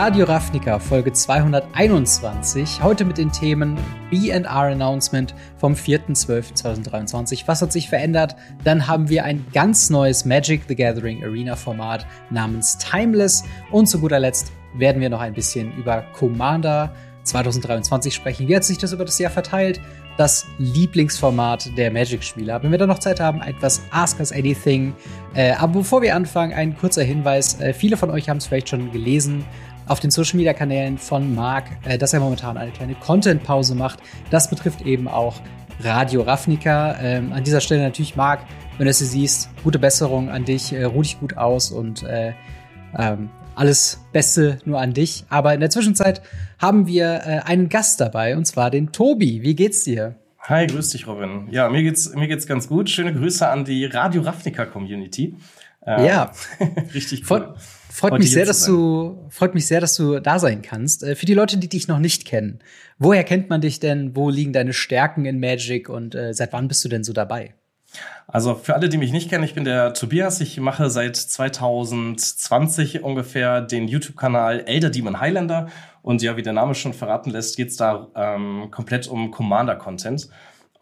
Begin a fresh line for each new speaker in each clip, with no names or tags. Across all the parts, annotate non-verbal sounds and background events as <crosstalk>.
Radio Ravnica Folge 221. Heute mit den Themen BR Announcement vom 4.12.2023. Was hat sich verändert? Dann haben wir ein ganz neues Magic the Gathering Arena Format namens Timeless. Und zu guter Letzt werden wir noch ein bisschen über Commander 2023 sprechen. Wie hat sich das über das Jahr verteilt? Das Lieblingsformat der Magic-Spieler. Wenn wir dann noch Zeit haben, etwas Ask Us Anything. Äh, aber bevor wir anfangen, ein kurzer Hinweis. Äh, viele von euch haben es vielleicht schon gelesen auf den Social Media Kanälen von Marc, äh, dass er momentan eine kleine Content-Pause macht. Das betrifft eben auch Radio Ravnica. Ähm, an dieser Stelle natürlich, Marc, wenn du es siehst, gute Besserung an dich, äh, ruh dich gut aus und äh, ähm, alles Beste nur an dich. Aber in der Zwischenzeit haben wir äh, einen Gast dabei, und zwar den Tobi. Wie geht's dir?
Hi, grüß dich, Robin. Ja, mir geht's, mir geht's ganz gut. Schöne Grüße an die Radio Ravnica Community.
Äh, ja, <laughs> richtig cool. Freut mich sehr, dass du, freut mich sehr, dass du da sein kannst. Äh, für die Leute, die dich noch nicht kennen, woher kennt man dich denn? Wo liegen deine Stärken in Magic und äh, seit wann bist du denn so dabei?
Also für alle, die mich nicht kennen, ich bin der Tobias. Ich mache seit 2020 ungefähr den YouTube-Kanal Elder Demon Highlander. Und ja, wie der Name schon verraten lässt, geht es da ähm, komplett um Commander-Content.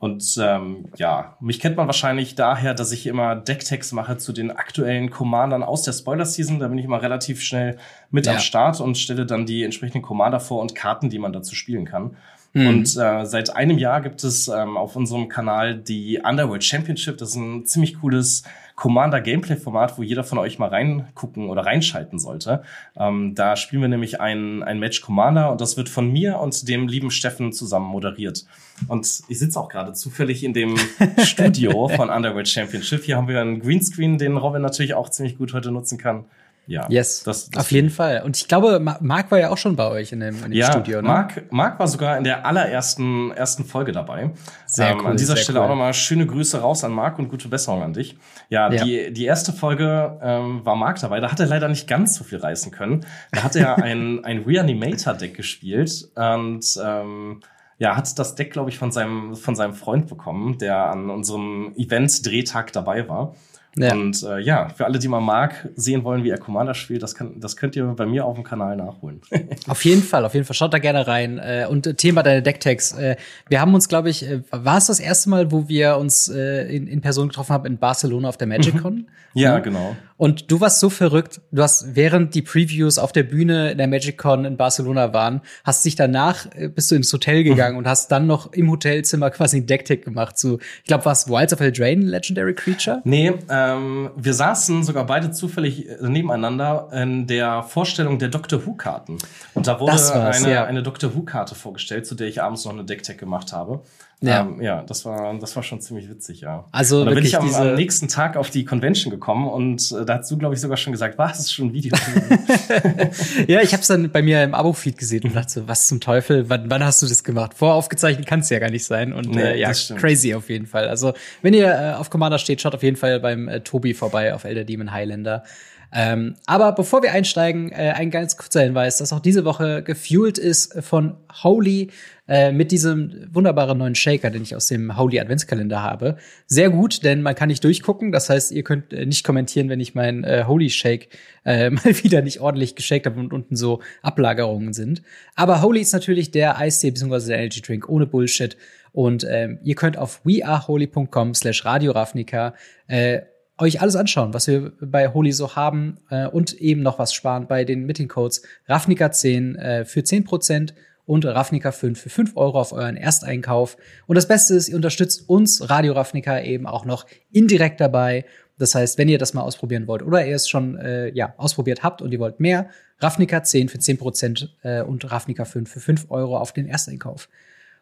Und ähm, ja, mich kennt man wahrscheinlich daher, dass ich immer Decktext mache zu den aktuellen Commandern aus der Spoiler-Season. Da bin ich immer relativ schnell mit ja. am Start und stelle dann die entsprechenden Commander vor und Karten, die man dazu spielen kann. Mhm. Und äh, seit einem Jahr gibt es ähm, auf unserem Kanal die Underworld Championship. Das ist ein ziemlich cooles Commander-Gameplay-Format, wo jeder von euch mal reingucken oder reinschalten sollte. Ähm, da spielen wir nämlich ein, ein Match Commander und das wird von mir und dem lieben Steffen zusammen moderiert. Und ich sitze auch gerade zufällig in dem <laughs> Studio von Underworld Championship. Hier haben wir einen Greenscreen, den Robin natürlich auch ziemlich gut heute nutzen kann.
Ja. Yes. Das, das auf jeden Fall. Und ich glaube, Marc war ja auch schon bei euch in dem, in dem
ja,
Studio,
ne? Marc, Marc war sogar in der allerersten ersten Folge dabei. Sehr ähm, cool. An dieser Stelle cool. auch nochmal schöne Grüße raus an Marc und gute Besserung an dich. Ja, ja. die die erste Folge ähm, war Marc dabei. Da hat er leider nicht ganz so viel reißen können. Da hat er ein <laughs> ein Reanimator Deck gespielt und ähm, ja, hat das Deck, glaube ich, von seinem, von seinem Freund bekommen, der an unserem Event-Drehtag dabei war. Ja. Und äh, ja, für alle, die mal Mark sehen wollen, wie er Commander spielt, das, kann, das könnt ihr bei mir auf dem Kanal nachholen. <laughs>
auf jeden Fall, auf jeden Fall. Schaut da gerne rein. Äh, und Thema deine Decktags. Äh, wir haben uns, glaube ich, äh, war es das erste Mal, wo wir uns äh, in, in Person getroffen haben in Barcelona auf der MagicCon? <laughs>
Mhm. ja, genau.
Und du warst so verrückt. Du hast während die Previews auf der Bühne in der MagicCon in Barcelona waren, hast dich danach äh, bist du ins Hotel gegangen mhm. <laughs> und hast dann noch im Hotelzimmer quasi ein Decktag gemacht zu, ich glaube, was Wilds of Eldraine Legendary Creature?
Nee, äh ähm, wir saßen sogar beide zufällig äh, nebeneinander in der Vorstellung der Doctor Who-Karten. Und da wurde eine, ja. eine Doctor Who-Karte vorgestellt, zu der ich abends noch eine Decktech gemacht habe. Ja, ähm, ja das, war, das war schon ziemlich witzig, ja. Also und dann bin ich am, am, nächsten Tag auf die Convention gekommen und äh, da hast du, glaube ich, sogar schon gesagt, was, ist schon ein Video? <laughs>
ja, ich habe es dann bei mir im Abo-Feed gesehen und dachte so, was zum Teufel, wann, wann hast du das gemacht? Voraufgezeichnet kann es ja gar nicht sein und nee, äh, ja, crazy auf jeden Fall. Also, wenn ihr äh, auf Commander steht, schaut auf jeden Fall beim äh, Tobi vorbei auf Elder Demon Highlander. Ähm, aber bevor wir einsteigen, äh, ein ganz kurzer Hinweis, dass auch diese Woche gefuelt ist von Holy äh, mit diesem wunderbaren neuen Shaker, den ich aus dem Holy Adventskalender habe. Sehr gut, denn man kann nicht durchgucken. Das heißt, ihr könnt äh, nicht kommentieren, wenn ich mein äh, Holy Shake äh, <laughs> mal wieder nicht ordentlich geshakt habe und unten so Ablagerungen sind. Aber Holy ist natürlich der Eistee bzw. der Energy Drink ohne Bullshit. Und ähm, ihr könnt auf weareholy.com slash radioravnica äh, euch alles anschauen, was wir bei Holy so haben äh, und eben noch was sparen bei den Meeting-Codes Ravnica10 äh, für 10% und Ravnica 5 für 5 Euro auf euren Ersteinkauf. Und das Beste ist, ihr unterstützt uns, Radio Ravnica, eben auch noch indirekt dabei. Das heißt, wenn ihr das mal ausprobieren wollt oder ihr es schon äh, ja, ausprobiert habt und ihr wollt mehr, Ravnica 10 für 10% äh, und Ravnica 5 für 5 Euro auf den Ersteinkauf.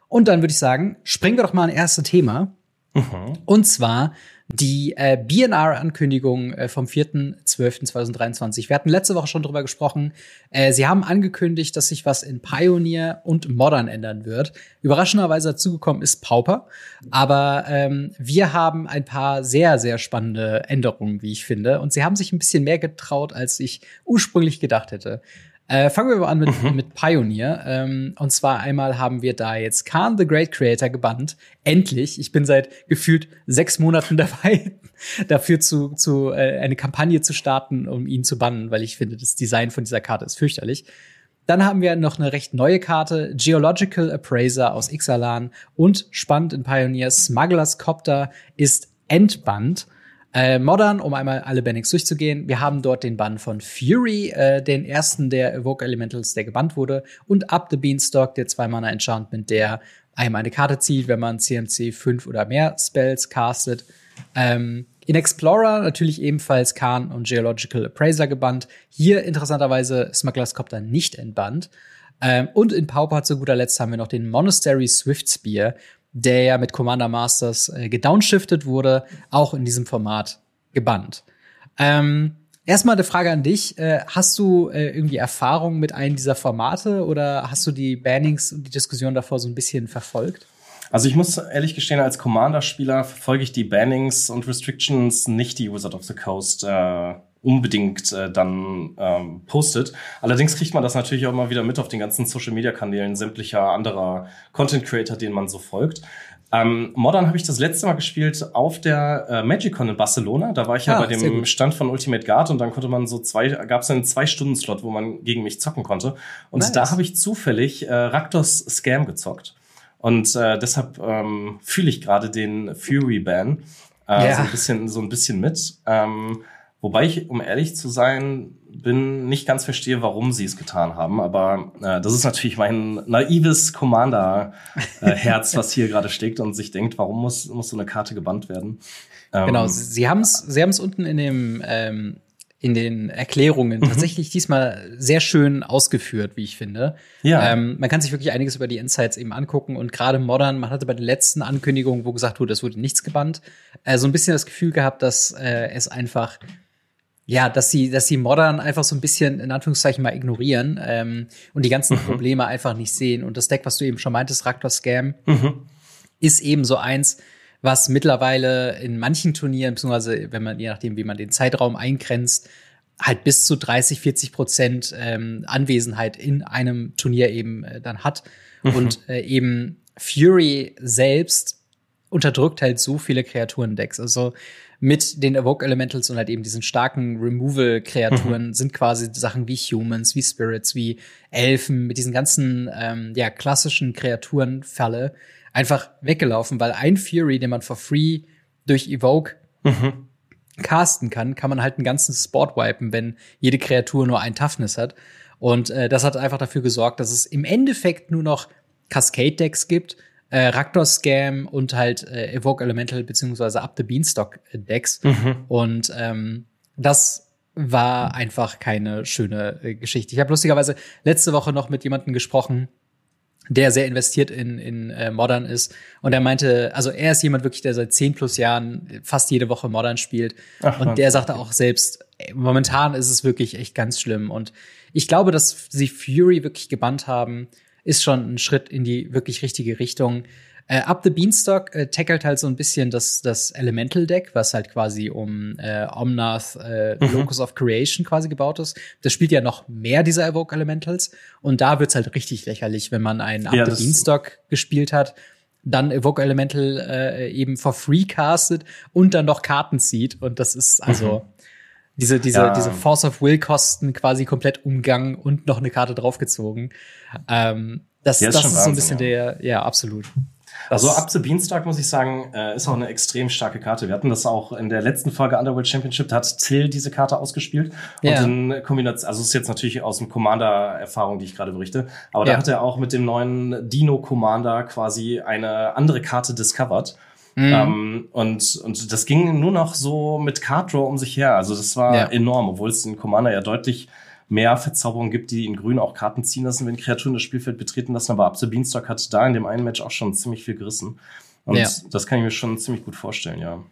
Und dann würde ich sagen, springen wir doch mal ein erstes Thema. Mhm. Und zwar die äh, BNR-Ankündigung äh, vom 4.12.2023. Wir hatten letzte Woche schon drüber gesprochen. Äh, sie haben angekündigt, dass sich was in Pioneer und Modern ändern wird. Überraschenderweise dazugekommen ist Pauper. Aber ähm, wir haben ein paar sehr, sehr spannende Änderungen, wie ich finde. Und sie haben sich ein bisschen mehr getraut, als ich ursprünglich gedacht hätte. Äh, fangen wir mal an mit, mhm. mit Pioneer. Ähm, und zwar einmal haben wir da jetzt Khan the Great Creator gebannt. Endlich. Ich bin seit gefühlt sechs Monaten <laughs> dabei, dafür zu, zu äh, eine Kampagne zu starten, um ihn zu bannen, weil ich finde, das Design von dieser Karte ist fürchterlich. Dann haben wir noch eine recht neue Karte, Geological Appraiser aus Ixalan und spannend in Pioneer Smugglers Copter ist entbannt. Äh, Modern, um einmal alle Bannings durchzugehen. Wir haben dort den Bann von Fury, äh, den ersten der Evoke Elementals, der gebannt wurde, und Up the Beanstalk, der zwei Enchantment, der einmal eine Karte zieht, wenn man CMC 5 oder mehr Spells castet. Ähm, in Explorer natürlich ebenfalls Khan und Geological Appraiser gebannt. Hier interessanterweise Smuggler's Copter nicht entbannt. Ähm, und in Pauper zu guter Letzt haben wir noch den Monastery Swift Spear, der ja mit Commander Masters äh, gedownshiftet wurde, auch in diesem Format gebannt. Ähm, erstmal eine Frage an dich. Äh, hast du äh, irgendwie Erfahrung mit einem dieser Formate oder hast du die Bannings und die Diskussion davor so ein bisschen verfolgt?
Also ich muss ehrlich gestehen, als Commander-Spieler verfolge ich die Bannings und Restrictions nicht, die Wizard of the Coast äh, unbedingt äh, dann ähm, postet. Allerdings kriegt man das natürlich auch immer wieder mit auf den ganzen Social-Media-Kanälen sämtlicher anderer Content-Creator, denen man so folgt. Ähm, Modern habe ich das letzte Mal gespielt auf der äh, MagicCon in Barcelona. Da war ich ja ah, bei dem Stand von Ultimate Guard und dann konnte man so zwei, gab es einen zwei Stunden Slot, wo man gegen mich zocken konnte. Und nice. da habe ich zufällig äh, Raktos Scam gezockt. Und äh, deshalb ähm, fühle ich gerade den Fury Ban äh, ja. so ein bisschen so ein bisschen mit. Ähm, Wobei ich, um ehrlich zu sein, bin nicht ganz verstehe, warum sie es getan haben. Aber äh, das ist natürlich mein naives Commander-Herz, äh, <laughs> was hier gerade steckt und sich denkt, warum muss, muss so eine Karte gebannt werden?
Ähm, genau, sie haben es sie haben's unten in dem ähm, in den Erklärungen mhm. tatsächlich diesmal sehr schön ausgeführt, wie ich finde. Ja. Ähm, man kann sich wirklich einiges über die Insights eben angucken und gerade Modern, man hatte bei den letzten Ankündigungen, wo gesagt wurde, es wurde nichts gebannt, äh, so ein bisschen das Gefühl gehabt, dass äh, es einfach ja, dass sie, dass sie Modern einfach so ein bisschen in Anführungszeichen mal ignorieren ähm, und die ganzen mhm. Probleme einfach nicht sehen. Und das Deck, was du eben schon meintest, Raktor Scam, mhm. ist eben so eins, was mittlerweile in manchen Turnieren, beziehungsweise wenn man, je nachdem, wie man den Zeitraum eingrenzt, halt bis zu 30, 40 Prozent ähm, Anwesenheit in einem Turnier eben äh, dann hat. Mhm. Und äh, eben Fury selbst unterdrückt halt so viele Kreaturen-Decks. Also mit den Evoke Elementals und halt eben diesen starken Removal-Kreaturen mhm. sind quasi Sachen wie Humans, wie Spirits, wie Elfen, mit diesen ganzen ähm, ja, klassischen Kreaturenfalle einfach weggelaufen, weil ein Fury, den man for free durch Evoke mhm. casten kann, kann man halt einen ganzen Sport wipen, wenn jede Kreatur nur ein Toughness hat. Und äh, das hat einfach dafür gesorgt, dass es im Endeffekt nur noch Cascade-Decks gibt, äh, Raktor Scam und halt äh, Evoke Elemental beziehungsweise Up the Beanstalk Decks. Mhm. Und ähm, das war einfach keine schöne äh, Geschichte. Ich habe lustigerweise letzte Woche noch mit jemandem gesprochen, der sehr investiert in, in äh, Modern ist. Und er meinte, also er ist jemand wirklich, der seit zehn plus Jahren fast jede Woche Modern spielt. Ach, und der sagte auch selbst, momentan ist es wirklich echt ganz schlimm. Und ich glaube, dass sie Fury wirklich gebannt haben, ist schon ein Schritt in die wirklich richtige Richtung. Äh, Up the Beanstalk äh, tackelt halt so ein bisschen das, das Elemental Deck, was halt quasi um äh, Omnath, äh, mhm. Locus of Creation quasi gebaut ist. Das spielt ja noch mehr dieser Evoke Elementals. Und da wird's halt richtig lächerlich, wenn man einen Up ja, the Beanstalk gespielt hat, dann Evoke Elemental äh, eben for free castet und dann noch Karten zieht. Und das ist also mhm. Diese, diese, ja. diese Force of Will Kosten quasi komplett umgangen und noch eine Karte draufgezogen. Ähm, das, ja, ist, das ist so ein bisschen ja. der, ja, absolut.
Also Up the Beanstalk, muss ich sagen, äh, ist auch eine extrem starke Karte. Wir hatten das auch in der letzten Folge Underworld Championship, da hat Till diese Karte ausgespielt. Ja. Und in Kombination, also ist jetzt natürlich aus dem Commander-Erfahrung, die ich gerade berichte, aber ja. da hat er auch mit dem neuen Dino Commander quasi eine andere Karte discovered. Mhm. Ähm, und, und das ging nur noch so mit Card Draw um sich her. Also das war ja. enorm, obwohl es in Commander ja deutlich mehr Verzauberungen gibt, die in Grün auch Karten ziehen lassen, wenn Kreaturen das Spielfeld betreten lassen. Aber Abse Beanstalk hat da in dem einen Match auch schon ziemlich viel gerissen. Und ja. das kann ich mir schon ziemlich gut vorstellen, ja.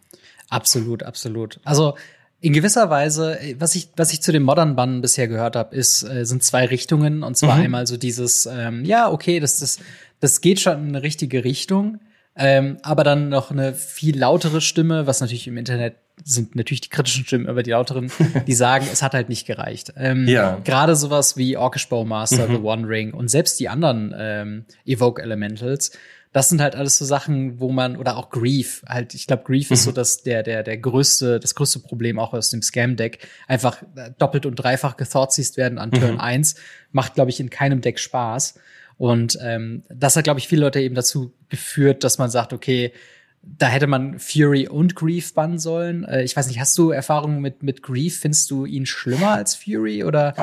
Absolut, absolut. Also in gewisser Weise, was ich, was ich zu den Modern Bannen bisher gehört habe, ist, äh, sind zwei Richtungen. Und zwar mhm. einmal so dieses, ähm, ja, okay, das, das, das geht schon in eine richtige Richtung. Ähm, aber dann noch eine viel lautere Stimme, was natürlich im Internet sind natürlich die kritischen Stimmen über die lauteren, <laughs> die sagen, es hat halt nicht gereicht. Ähm, ja. Gerade sowas wie Orcish Bowmaster, mhm. The One Ring und selbst die anderen ähm, Evoke Elementals, das sind halt alles so Sachen, wo man, oder auch Grief, halt, ich glaube, Grief mhm. ist so mhm. das, der, der, der größte, das größte Problem auch aus dem Scam-Deck. Einfach äh, doppelt und dreifach gethoughtseized werden an Turn mhm. 1, macht, glaube ich, in keinem Deck Spaß. Und ähm, das hat, glaube ich, viele Leute eben dazu geführt, dass man sagt, okay, da hätte man Fury und Grief bannen sollen. Äh, ich weiß nicht, hast du Erfahrungen mit, mit Grief? Findest du ihn schlimmer als Fury oder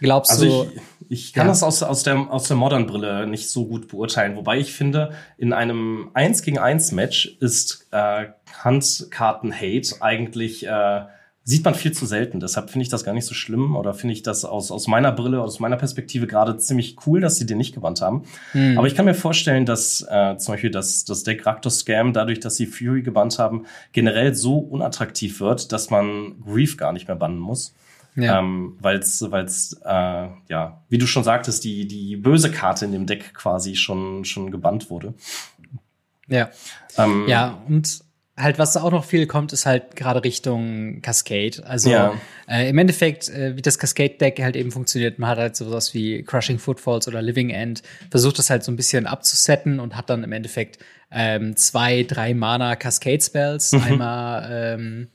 glaubst
also
du?
Ich, ich kann ja. das aus, aus der, aus der Modern-Brille nicht so gut beurteilen. Wobei ich finde, in einem 1 gegen 1 Match ist äh, Handkarten-Hate eigentlich äh, sieht man viel zu selten. Deshalb finde ich das gar nicht so schlimm oder finde ich das aus, aus meiner Brille, aus meiner Perspektive gerade ziemlich cool, dass sie den nicht gebannt haben. Mhm. Aber ich kann mir vorstellen, dass äh, zum Beispiel das, das Deck Raktos Scam, dadurch, dass sie Fury gebannt haben, generell so unattraktiv wird, dass man Grief gar nicht mehr bannen muss. Ja. Ähm, weil es, äh, ja, wie du schon sagtest, die, die böse Karte in dem Deck quasi schon, schon gebannt wurde.
Ja. Ähm, ja, und halt, was da auch noch viel kommt, ist halt gerade Richtung Cascade. Also ja. äh, im Endeffekt, äh, wie das Cascade-Deck halt eben funktioniert, man hat halt sowas wie Crushing Footfalls oder Living End, versucht das halt so ein bisschen abzusetten und hat dann im Endeffekt ähm, zwei, drei Mana Cascade-Spells. Mhm. Einmal ähm,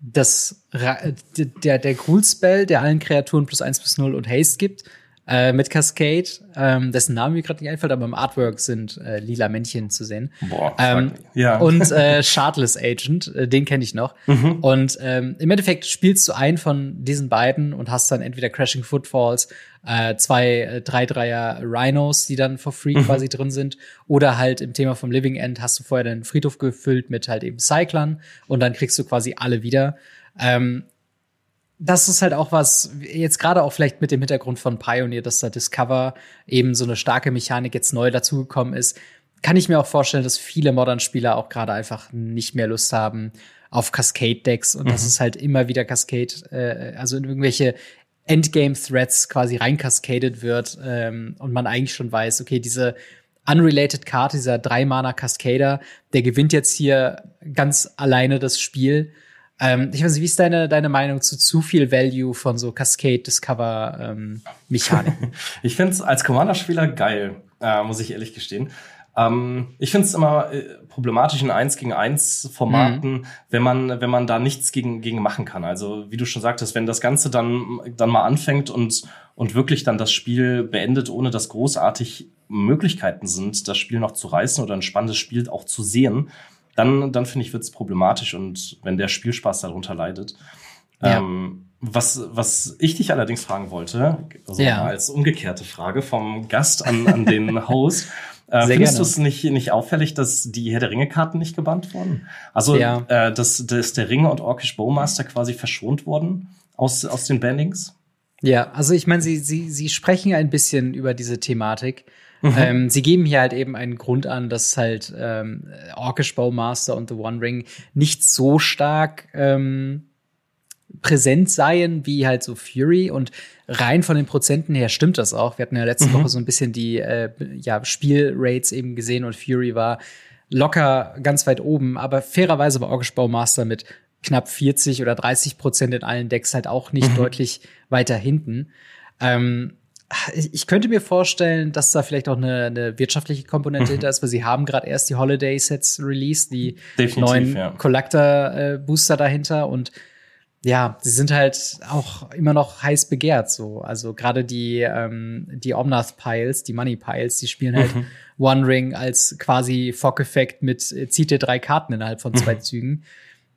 das der, der Cool-Spell, der allen Kreaturen plus eins plus null und Haste gibt äh, mit Cascade, ähm, dessen Name mir gerade nicht einfällt, aber im Artwork sind äh, lila Männchen zu sehen. Boah, ähm, ja. Und äh, <laughs> Shardless Agent, äh, den kenne ich noch. Mhm. Und ähm, im Endeffekt spielst du einen von diesen beiden und hast dann entweder Crashing Footfalls, äh, zwei äh, drei Dreier Rhinos, die dann for free mhm. quasi drin sind, oder halt im Thema vom Living End hast du vorher den Friedhof gefüllt mit halt eben Cyclern und dann kriegst du quasi alle wieder. Ähm, das ist halt auch was, jetzt gerade auch vielleicht mit dem Hintergrund von Pioneer, dass da Discover eben so eine starke Mechanik jetzt neu dazugekommen ist, kann ich mir auch vorstellen, dass viele Modern-Spieler auch gerade einfach nicht mehr Lust haben auf Cascade-Decks und mhm. dass es halt immer wieder Cascade, äh, also in irgendwelche Endgame-Threads quasi reinkaskadet wird ähm, und man eigentlich schon weiß, okay, diese unrelated Karte, dieser drei-Mana Cascader, der gewinnt jetzt hier ganz alleine das Spiel ähm, ich weiß nicht, wie ist deine, deine Meinung zu zu viel Value von so Cascade Discover ähm, Mechaniken? <laughs>
ich finde es als Commander-Spieler geil, äh, muss ich ehrlich gestehen. Ähm, ich finde es immer äh, problematisch in 1 gegen 1 Formaten, mhm. wenn man, wenn man da nichts gegen, gegen machen kann. Also, wie du schon sagtest, wenn das Ganze dann, dann mal anfängt und, und wirklich dann das Spiel beendet, ohne dass großartig Möglichkeiten sind, das Spiel noch zu reißen oder ein spannendes Spiel auch zu sehen, dann, dann finde ich, wird es problematisch und wenn der Spielspaß darunter leidet. Ja. Ähm, was, was ich dich allerdings fragen wollte, also ja. als umgekehrte Frage vom Gast an, an den <laughs> Host, äh, findest du es nicht, nicht auffällig, dass die Herr der Ringe-Karten nicht gebannt wurden? Also, ja. äh, dass, dass der Ringe und Orkish Bowmaster quasi verschont wurden aus, aus den Bandings?
Ja, also ich meine, sie, sie, sie sprechen ein bisschen über diese Thematik. Mhm. Ähm, sie geben hier halt eben einen Grund an, dass halt ähm, Orkish Bowmaster und The One Ring nicht so stark ähm, präsent seien wie halt so Fury und rein von den Prozenten her stimmt das auch. Wir hatten ja letzte mhm. Woche so ein bisschen die äh, ja, Spielrates eben gesehen und Fury war locker ganz weit oben, aber fairerweise war Orkish Bowmaster mit knapp 40 oder 30 Prozent in allen Decks halt auch nicht mhm. deutlich weiter hinten. Ähm, ich könnte mir vorstellen, dass da vielleicht auch eine, eine wirtschaftliche Komponente mhm. hinter ist, weil sie haben gerade erst die Holiday Sets released, die Definitiv, neuen ja. Collector äh, Booster dahinter und ja, sie sind halt auch immer noch heiß begehrt so. Also gerade die ähm, die Omnath Piles, die Money Piles, die spielen halt mhm. One Ring als quasi Fog Effekt mit äh, zieht dir drei Karten innerhalb von zwei mhm. Zügen.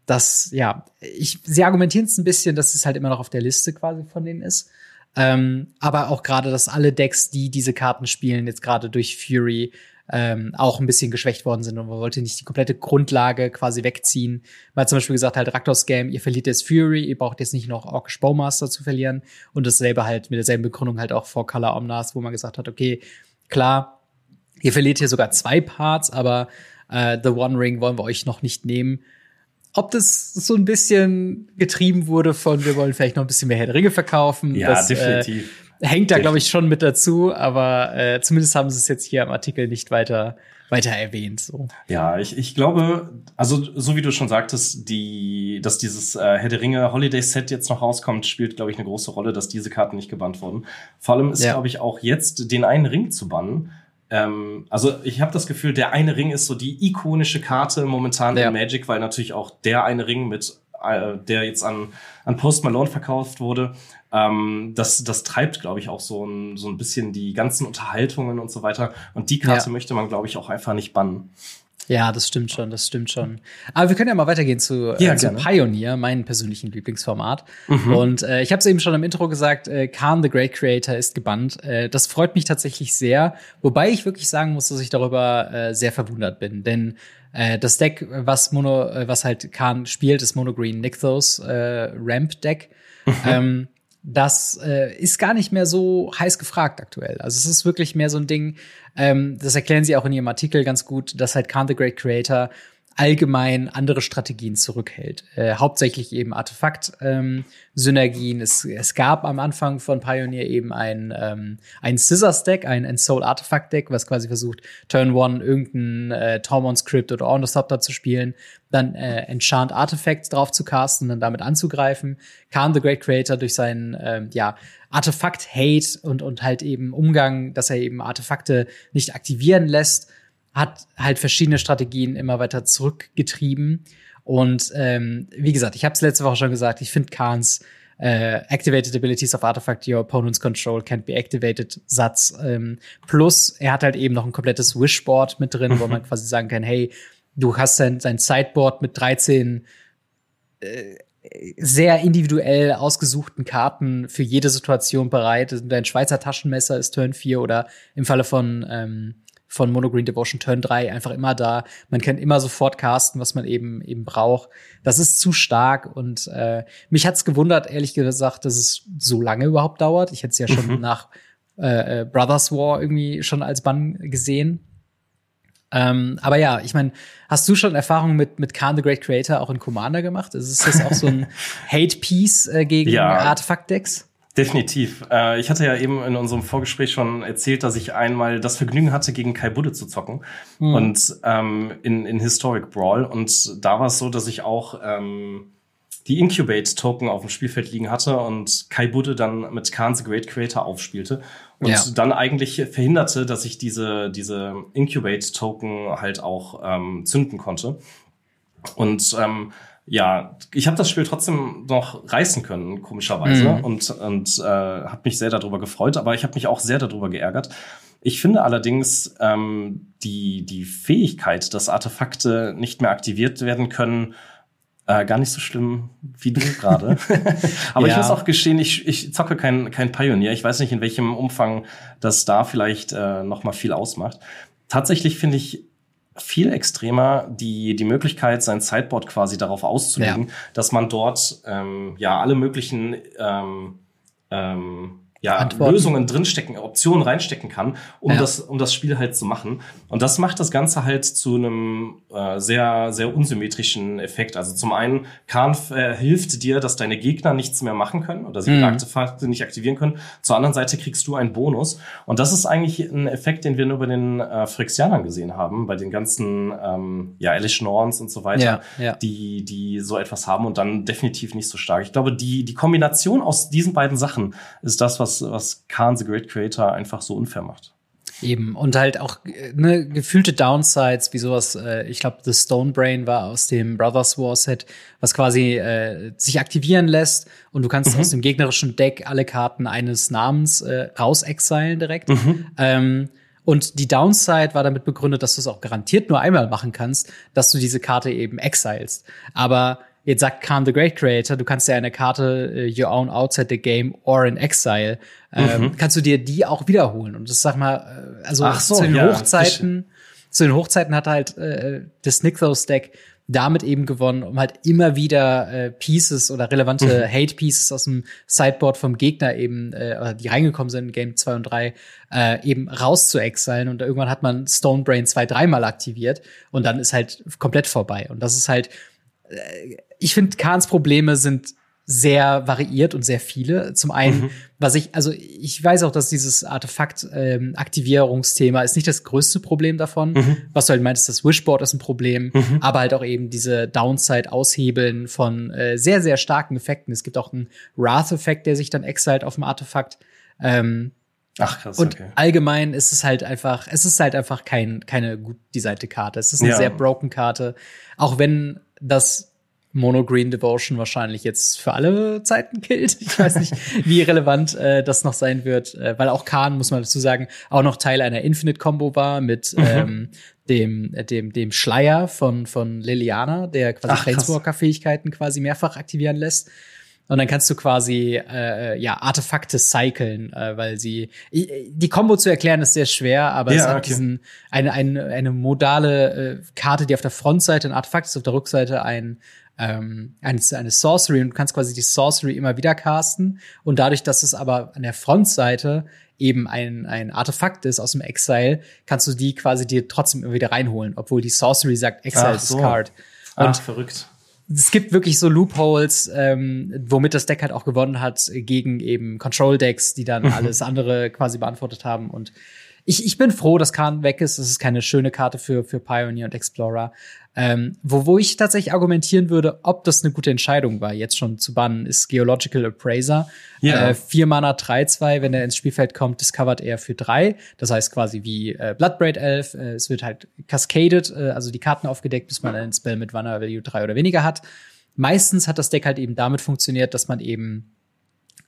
Das ja, ich sie argumentieren es ein bisschen, dass es halt immer noch auf der Liste quasi von denen ist. Ähm, aber auch gerade, dass alle Decks, die diese Karten spielen, jetzt gerade durch Fury ähm, auch ein bisschen geschwächt worden sind und man wollte nicht die komplette Grundlage quasi wegziehen. Man hat zum Beispiel gesagt, halt Raktos Game, ihr verliert jetzt Fury, ihr braucht jetzt nicht noch Orkish Bowmaster zu verlieren und dasselbe halt mit derselben Begründung halt auch vor Color Omnas, wo man gesagt hat, okay, klar, ihr verliert hier sogar zwei Parts, aber äh, The One Ring wollen wir euch noch nicht nehmen ob das so ein bisschen getrieben wurde von, wir wollen vielleicht noch ein bisschen mehr Herr der Ringe verkaufen.
Ja, das, äh, definitiv.
Äh, hängt da, glaube ich, schon mit dazu, aber äh, zumindest haben sie es jetzt hier im Artikel nicht weiter weiter erwähnt. So.
Ja, ich, ich glaube, also so wie du schon sagtest, die, dass dieses äh, Herr der Ringe Holiday Set jetzt noch rauskommt, spielt, glaube ich, eine große Rolle, dass diese Karten nicht gebannt wurden. Vor allem ist, ja. glaube ich, auch jetzt den einen Ring zu bannen, ähm, also ich habe das Gefühl, der eine Ring ist so die ikonische Karte momentan ja. in Magic, weil natürlich auch der eine Ring mit äh, der jetzt an, an Post Malone verkauft wurde, ähm, das, das treibt, glaube ich, auch so ein, so ein bisschen die ganzen Unterhaltungen und so weiter. Und die Karte ja. möchte man, glaube ich, auch einfach nicht bannen.
Ja, das stimmt schon, das stimmt schon. Aber wir können ja mal weitergehen zu, ja, äh, zu Pioneer, meinem persönlichen Lieblingsformat. Mhm. Und äh, ich habe es eben schon im Intro gesagt, äh, Khan the Great Creator ist gebannt. Äh, das freut mich tatsächlich sehr, wobei ich wirklich sagen muss, dass ich darüber äh, sehr verwundert bin. Denn äh, das Deck, was Mono, äh, was halt Khan spielt, ist Mono Green Nixos äh, Ramp Deck. Mhm. Ähm, das äh, ist gar nicht mehr so heiß gefragt aktuell. Also es ist wirklich mehr so ein Ding, ähm, das erklären sie auch in ihrem Artikel ganz gut, dass halt Khan the Great Creator allgemein andere Strategien zurückhält. Äh, hauptsächlich eben Artefakt-Synergien. Ähm, es, es gab am Anfang von Pioneer eben ein, ähm, ein Scissors-Deck, ein, ein Soul-Artefakt-Deck, was quasi versucht, Turn One irgendein äh, Tormund-Script oder Ornithopter zu spielen, dann äh, Enchant Artifacts drauf zu casten und dann damit anzugreifen. Khan the Great Creator durch seinen ähm, ja, Artefakt-Hate und, und halt eben Umgang, dass er eben Artefakte nicht aktivieren lässt, hat halt verschiedene Strategien immer weiter zurückgetrieben. Und ähm, wie gesagt, ich habe es letzte Woche schon gesagt, ich finde Khans äh, Activated Abilities of Artifact Your Opponent's Control can't be activated Satz. Ähm, plus, er hat halt eben noch ein komplettes Wishboard mit drin, wo man quasi sagen kann, hey, du hast sein, sein Sideboard mit 13 äh, sehr individuell ausgesuchten Karten für jede Situation bereit. Dein Schweizer Taschenmesser ist Turn 4 oder im Falle von ähm, von Monogreen Devotion Turn 3 einfach immer da. Man kann immer sofort casten, was man eben eben braucht. Das ist zu stark und äh, mich hat's gewundert, ehrlich gesagt, dass es so lange überhaupt dauert. Ich hätte es ja schon mhm. nach äh, äh, Brothers War irgendwie schon als Bann gesehen. Ähm, aber ja, ich meine, hast du schon Erfahrungen mit, mit Khan the Great Creator auch in Commander gemacht? Ist das auch so ein <laughs> Hate-Piece äh, gegen ja. Artefakt-Decks?
Definitiv. Äh, ich hatte ja eben in unserem Vorgespräch schon erzählt, dass ich einmal das Vergnügen hatte, gegen Kai Budde zu zocken. Mhm. Und ähm, in, in Historic Brawl. Und da war es so, dass ich auch ähm, die Incubate-Token auf dem Spielfeld liegen hatte und Kai Budde dann mit Khan the Great Creator aufspielte. Und ja. dann eigentlich verhinderte, dass ich diese, diese Incubate-Token halt auch ähm, zünden konnte. Und ähm, ja, ich habe das Spiel trotzdem noch reißen können, komischerweise, mhm. und, und äh, habe mich sehr darüber gefreut, aber ich habe mich auch sehr darüber geärgert. Ich finde allerdings ähm, die, die Fähigkeit, dass Artefakte nicht mehr aktiviert werden können, äh, gar nicht so schlimm wie du gerade. <laughs> aber ja. ich muss auch gestehen, ich, ich zocke kein, kein Pioneer. Ich weiß nicht, in welchem Umfang das da vielleicht äh, noch mal viel ausmacht. Tatsächlich finde ich viel extremer die, die Möglichkeit, sein Sideboard quasi darauf auszulegen, ja. dass man dort ähm, ja alle möglichen ähm, ähm, ja, Antworten. Lösungen drinstecken, Optionen reinstecken kann, um ja. das, um das Spiel halt zu machen. Und das macht das Ganze halt zu einem äh, sehr, sehr unsymmetrischen Effekt. Also zum einen, Khan äh, hilft dir, dass deine Gegner nichts mehr machen können oder sie mhm. Artefakte nicht aktivieren können. Zur anderen Seite kriegst du einen Bonus. Und das ist eigentlich ein Effekt, den wir nur bei den äh, Phyrexianern gesehen haben, bei den ganzen ähm, ja, Elish Norns und so weiter, ja, ja. die, die so etwas haben und dann definitiv nicht so stark. Ich glaube, die, die Kombination aus diesen beiden Sachen ist das, was was, Khan the Great Creator einfach so unfair macht.
Eben. Und halt auch ne, gefühlte Downsides, wie sowas, äh, ich glaube, The Stone Brain war aus dem Brothers War Set, was quasi äh, sich aktivieren lässt und du kannst mhm. aus dem gegnerischen Deck alle Karten eines Namens äh, raus-exilen direkt. Mhm. Ähm, und die Downside war damit begründet, dass du es auch garantiert nur einmal machen kannst, dass du diese Karte eben exilst. Aber Jetzt sagt Khan the Great Creator, du kannst ja eine Karte uh, You Own Outside the Game or in Exile, ähm, mhm. kannst du dir die auch wiederholen. Und das sag mal, äh, also so, zu den ja, Hochzeiten, zu den Hochzeiten hat halt äh, das Nixos Deck damit eben gewonnen, um halt immer wieder äh, Pieces oder relevante mhm. Hate Pieces aus dem Sideboard vom Gegner eben, äh, die reingekommen sind in Game 2 und 3, äh, eben raus zu exilen. Und irgendwann hat man Stonebrain zwei, dreimal aktiviert und dann ist halt komplett vorbei. Und das ist halt ich finde, Kahns Probleme sind sehr variiert und sehr viele. Zum einen, mhm. was ich, also ich weiß auch, dass dieses Artefakt-Aktivierungsthema ähm, ist nicht das größte Problem davon. Mhm. Was du halt meinst, das Wishboard ist ein Problem, mhm. aber halt auch eben diese Downside-Aushebeln von äh, sehr, sehr starken Effekten. Es gibt auch einen Wrath-Effekt, der sich dann exiled auf dem Artefakt. Ähm, Ach krass. Und okay. allgemein ist es halt einfach, es ist halt einfach kein, keine gut designte Karte. Es ist eine ja. sehr broken Karte. Auch wenn das Mono Green Devotion wahrscheinlich jetzt für alle Zeiten gilt. Ich weiß nicht, <laughs> wie relevant äh, das noch sein wird, äh, weil auch Khan, muss man dazu sagen, auch noch Teil einer Infinite Combo war mit mhm. ähm, dem, äh, dem, dem Schleier von, von Liliana, der quasi Planeswalker-Fähigkeiten quasi mehrfach aktivieren lässt. Und dann kannst du quasi äh, ja Artefakte cyclen, äh, weil sie die Combo zu erklären ist sehr schwer, aber ja, es hat okay. diesen eine, eine eine modale äh, Karte, die auf der Frontseite ein Artefakt ist, auf der Rückseite ein ähm, eine, eine Sorcery und du kannst quasi die Sorcery immer wieder casten und dadurch, dass es aber an der Frontseite eben ein, ein Artefakt ist aus dem Exile, kannst du die quasi dir trotzdem immer wieder reinholen, obwohl die Sorcery sagt Exile so. Discard.
Und Ach, verrückt.
Es gibt wirklich so Loopholes, ähm, womit das Deck halt auch gewonnen hat gegen eben Control-Decks, die dann alles andere quasi beantwortet haben. Und ich, ich bin froh, dass Khan weg ist. Das ist keine schöne Karte für, für Pioneer und Explorer. Ähm, wo, wo ich tatsächlich argumentieren würde, ob das eine gute Entscheidung war, jetzt schon zu bannen, ist Geological Appraiser. Ja. Äh, vier Mana 3-2, wenn er ins Spielfeld kommt, discovert er für drei. Das heißt quasi wie äh, Bloodbraid Elf. Äh, es wird halt cascaded, äh, also die Karten aufgedeckt, bis man einen Spell mit Mana Value drei oder weniger hat. Meistens hat das Deck halt eben damit funktioniert, dass man eben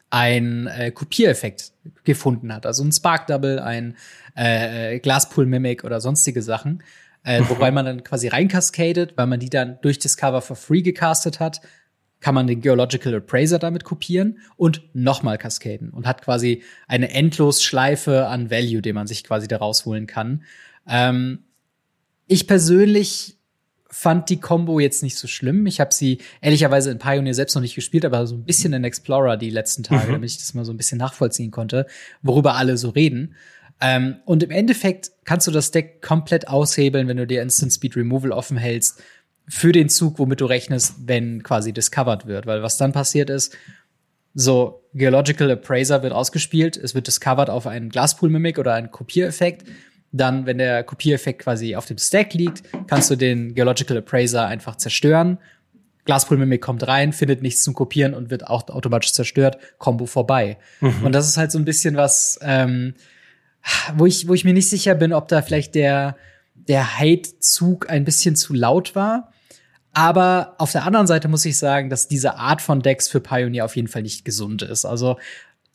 ein äh, Kopiereffekt gefunden hat. Also ein Spark Double, ein äh, Glaspool Mimic oder sonstige Sachen. Äh, wobei man dann quasi reinkaskadet, weil man die dann durch Discover for free gecastet hat, kann man den Geological Appraiser damit kopieren und nochmal kaskaden und hat quasi eine endlos Schleife an Value, den man sich quasi da rausholen kann. Ähm, ich persönlich fand die Combo jetzt nicht so schlimm. Ich habe sie ehrlicherweise in Pioneer selbst noch nicht gespielt, aber so ein bisschen in Explorer die letzten Tage, mhm. damit ich das mal so ein bisschen nachvollziehen konnte, worüber alle so reden. Ähm, und im Endeffekt kannst du das Deck komplett aushebeln, wenn du dir Instant Speed Removal offen hältst, für den Zug, womit du rechnest, wenn quasi discovered wird. Weil was dann passiert ist, so Geological Appraiser wird ausgespielt, es wird discovered auf einen Glaspool Mimic oder einen Kopiereffekt. Dann, wenn der Kopiereffekt quasi auf dem Stack liegt, kannst du den Geological Appraiser einfach zerstören. Glaspool Mimic kommt rein, findet nichts zum Kopieren und wird auch automatisch zerstört. Combo vorbei. Mhm. Und das ist halt so ein bisschen was, ähm, wo ich, wo ich mir nicht sicher bin, ob da vielleicht der, der Hate-Zug ein bisschen zu laut war. Aber auf der anderen Seite muss ich sagen, dass diese Art von Decks für Pioneer auf jeden Fall nicht gesund ist. Also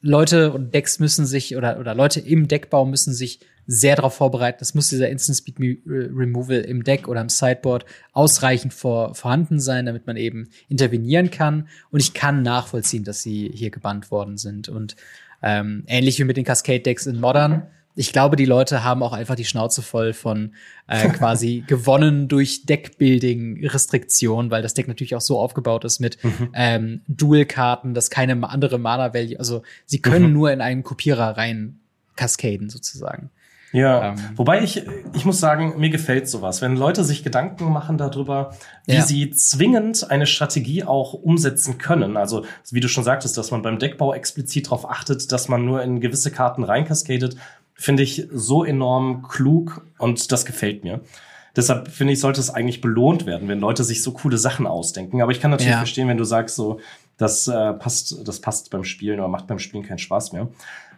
Leute und Decks müssen sich oder, oder Leute im Deckbau müssen sich sehr darauf vorbereiten. Es muss dieser Instant Speed Removal im Deck oder im Sideboard ausreichend vor, vorhanden sein, damit man eben intervenieren kann. Und ich kann nachvollziehen, dass sie hier gebannt worden sind. Und ähm, ähnlich wie mit den Cascade Decks in Modern ich glaube, die Leute haben auch einfach die Schnauze voll von äh, <laughs> quasi gewonnen durch Deckbuilding-Restriktionen, weil das Deck natürlich auch so aufgebaut ist mit mhm. ähm, Dual-Karten, dass keine andere Mana-Value, also sie können mhm. nur in einen Kopierer rein kaskaden sozusagen.
Ja, ähm, wobei ich, ich muss sagen, mir gefällt sowas. Wenn Leute sich Gedanken machen darüber, wie ja. sie zwingend eine Strategie auch umsetzen können. Also, wie du schon sagtest, dass man beim Deckbau explizit darauf achtet, dass man nur in gewisse Karten reinkaskadet finde ich so enorm klug und das gefällt mir. Deshalb finde ich, sollte es eigentlich belohnt werden, wenn Leute sich so coole Sachen ausdenken. Aber ich kann natürlich ja. verstehen, wenn du sagst, so, das äh, passt, das passt beim Spielen oder macht beim Spielen keinen Spaß mehr.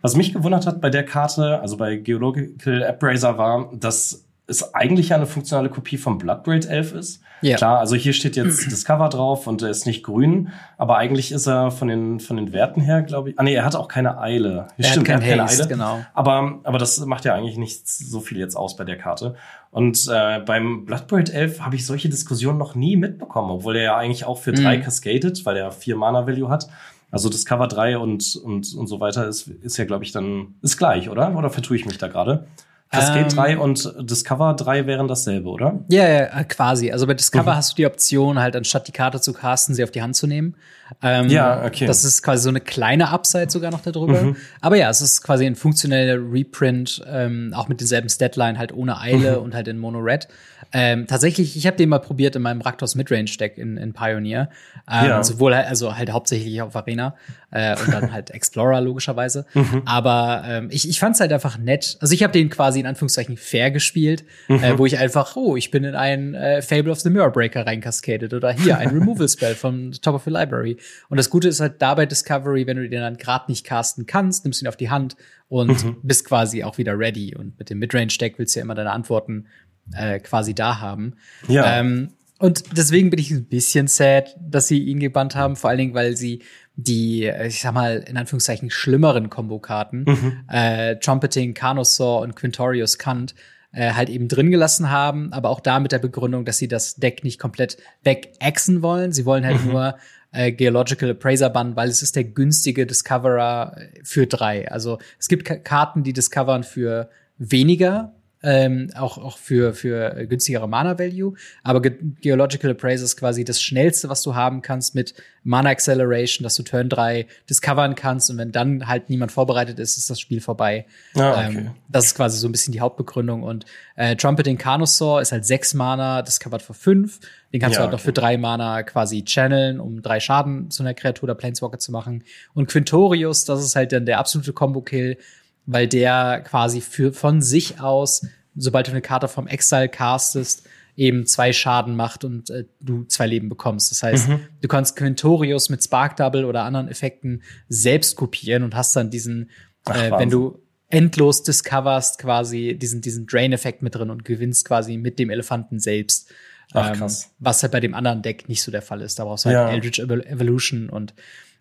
Was mich gewundert hat bei der Karte, also bei Geological Appraiser, war, dass es eigentlich eine funktionale Kopie vom Bloodbraid 11 ist. Ja. Klar, also hier steht jetzt <clears throat> Discover drauf und er ist nicht grün, aber eigentlich ist er von den, von den Werten her, glaube ich. Ah nee, er hat auch keine Eile.
Er Stimmt, hat, er hat Haste, keine Eile. Genau.
Aber, aber das macht ja eigentlich nicht so viel jetzt aus bei der Karte. Und äh, beim Bloodbraid 11 habe ich solche Diskussionen noch nie mitbekommen, obwohl er ja eigentlich auch für mhm. drei cascaded, weil er vier Mana-Value hat. Also Discover 3 und, und, und so weiter ist, ist ja, glaube ich, dann ist gleich, oder? Oder vertue ich mich da gerade? Cascade ähm, 3 und Discover 3 wären dasselbe, oder?
Ja, ja, quasi. Also bei Discover mhm. hast du die Option, halt anstatt die Karte zu casten, sie auf die Hand zu nehmen. Ähm, ja, okay. Das ist quasi so eine kleine Upside sogar noch darüber. Mhm. Aber ja, es ist quasi ein funktioneller Reprint, ähm, auch mit denselben Statline, halt ohne Eile mhm. und halt in Mono Red. Ähm, tatsächlich, ich habe den mal probiert in meinem Raktos Midrange Deck in, in Pioneer. Ähm, ja. Sowohl halt, also halt hauptsächlich auf Arena äh, und dann halt Explorer logischerweise. <laughs> Mhm. Aber ähm, ich, ich fand es halt einfach nett. Also ich habe den quasi in Anführungszeichen fair gespielt, mhm. äh, wo ich einfach, oh, ich bin in ein äh, Fable of the Mirror Breaker reinkaskadet oder hier ein <laughs> Removal Spell von Top of the Library. Und das Gute ist halt dabei Discovery, wenn du den dann gerade nicht casten kannst, nimmst du ihn auf die Hand und mhm. bist quasi auch wieder ready. Und mit dem Midrange Deck willst du ja immer deine Antworten äh, quasi da haben. Ja. Ähm, und deswegen bin ich ein bisschen sad, dass sie ihn gebannt haben, vor allen Dingen, weil sie die, ich sag mal, in Anführungszeichen schlimmeren Kombokarten, mhm. äh, Trumpeting, Carnosaur und Quintorius Kant, äh, halt eben drin gelassen haben, aber auch da mit der Begründung, dass sie das Deck nicht komplett wegexen wollen. Sie wollen halt mhm. nur äh, Geological Appraiser bannen, weil es ist der günstige Discoverer für drei. Also es gibt Karten, die discovern für weniger ähm, auch, auch für, für günstigere Mana-Value. Aber Ge Geological Appraiser ist quasi das Schnellste, was du haben kannst mit Mana Acceleration, dass du Turn 3 discovern kannst und wenn dann halt niemand vorbereitet ist, ist das Spiel vorbei. Ah, okay. ähm, das ist quasi so ein bisschen die Hauptbegründung. Und äh, Trumpeting Carnosaur ist halt sechs Mana, discovered für fünf. Den kannst ja, du halt okay. noch für drei Mana quasi channeln, um drei Schaden zu einer Kreatur oder Planeswalker zu machen. Und Quintorius, das ist halt dann der absolute Combo-Kill weil der quasi für, von sich aus, sobald du eine Karte vom Exile castest, eben zwei Schaden macht und äh, du zwei Leben bekommst. Das heißt, mhm. du kannst Quintorius mit Spark Double oder anderen Effekten selbst kopieren und hast dann diesen, Ach, äh, wenn du endlos discoverst, quasi diesen, diesen Drain-Effekt mit drin und gewinnst quasi mit dem Elefanten selbst. Ach, ähm, krass. Was halt bei dem anderen Deck nicht so der Fall ist. Da brauchst du halt ja. Eldritch Evolution und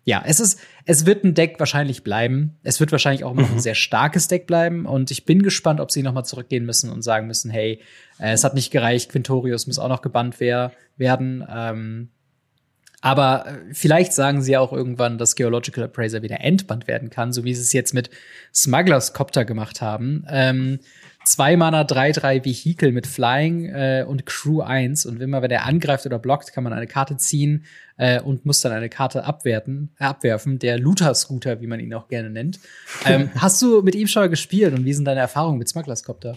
ja, es ist, es wird ein Deck wahrscheinlich bleiben. Es wird wahrscheinlich auch noch mhm. ein sehr starkes Deck bleiben. Und ich bin gespannt, ob sie nochmal zurückgehen müssen und sagen müssen, hey, äh, es hat nicht gereicht, Quintorius muss auch noch gebannt wer werden. Ähm, aber äh, vielleicht sagen sie auch irgendwann, dass Geological Appraiser wieder entbannt werden kann, so wie sie es jetzt mit Smugglers Copter gemacht haben. Ähm, zwei Mana, drei, drei Vehikel mit Flying äh, und Crew 1. Und wenn man, wenn er angreift oder blockt, kann man eine Karte ziehen äh, und muss dann eine Karte abwerten, äh, abwerfen. Der Looter-Scooter, wie man ihn auch gerne nennt. Ähm, <laughs> hast du mit ihm schon mal gespielt und wie sind deine Erfahrungen mit Smugglers Copter?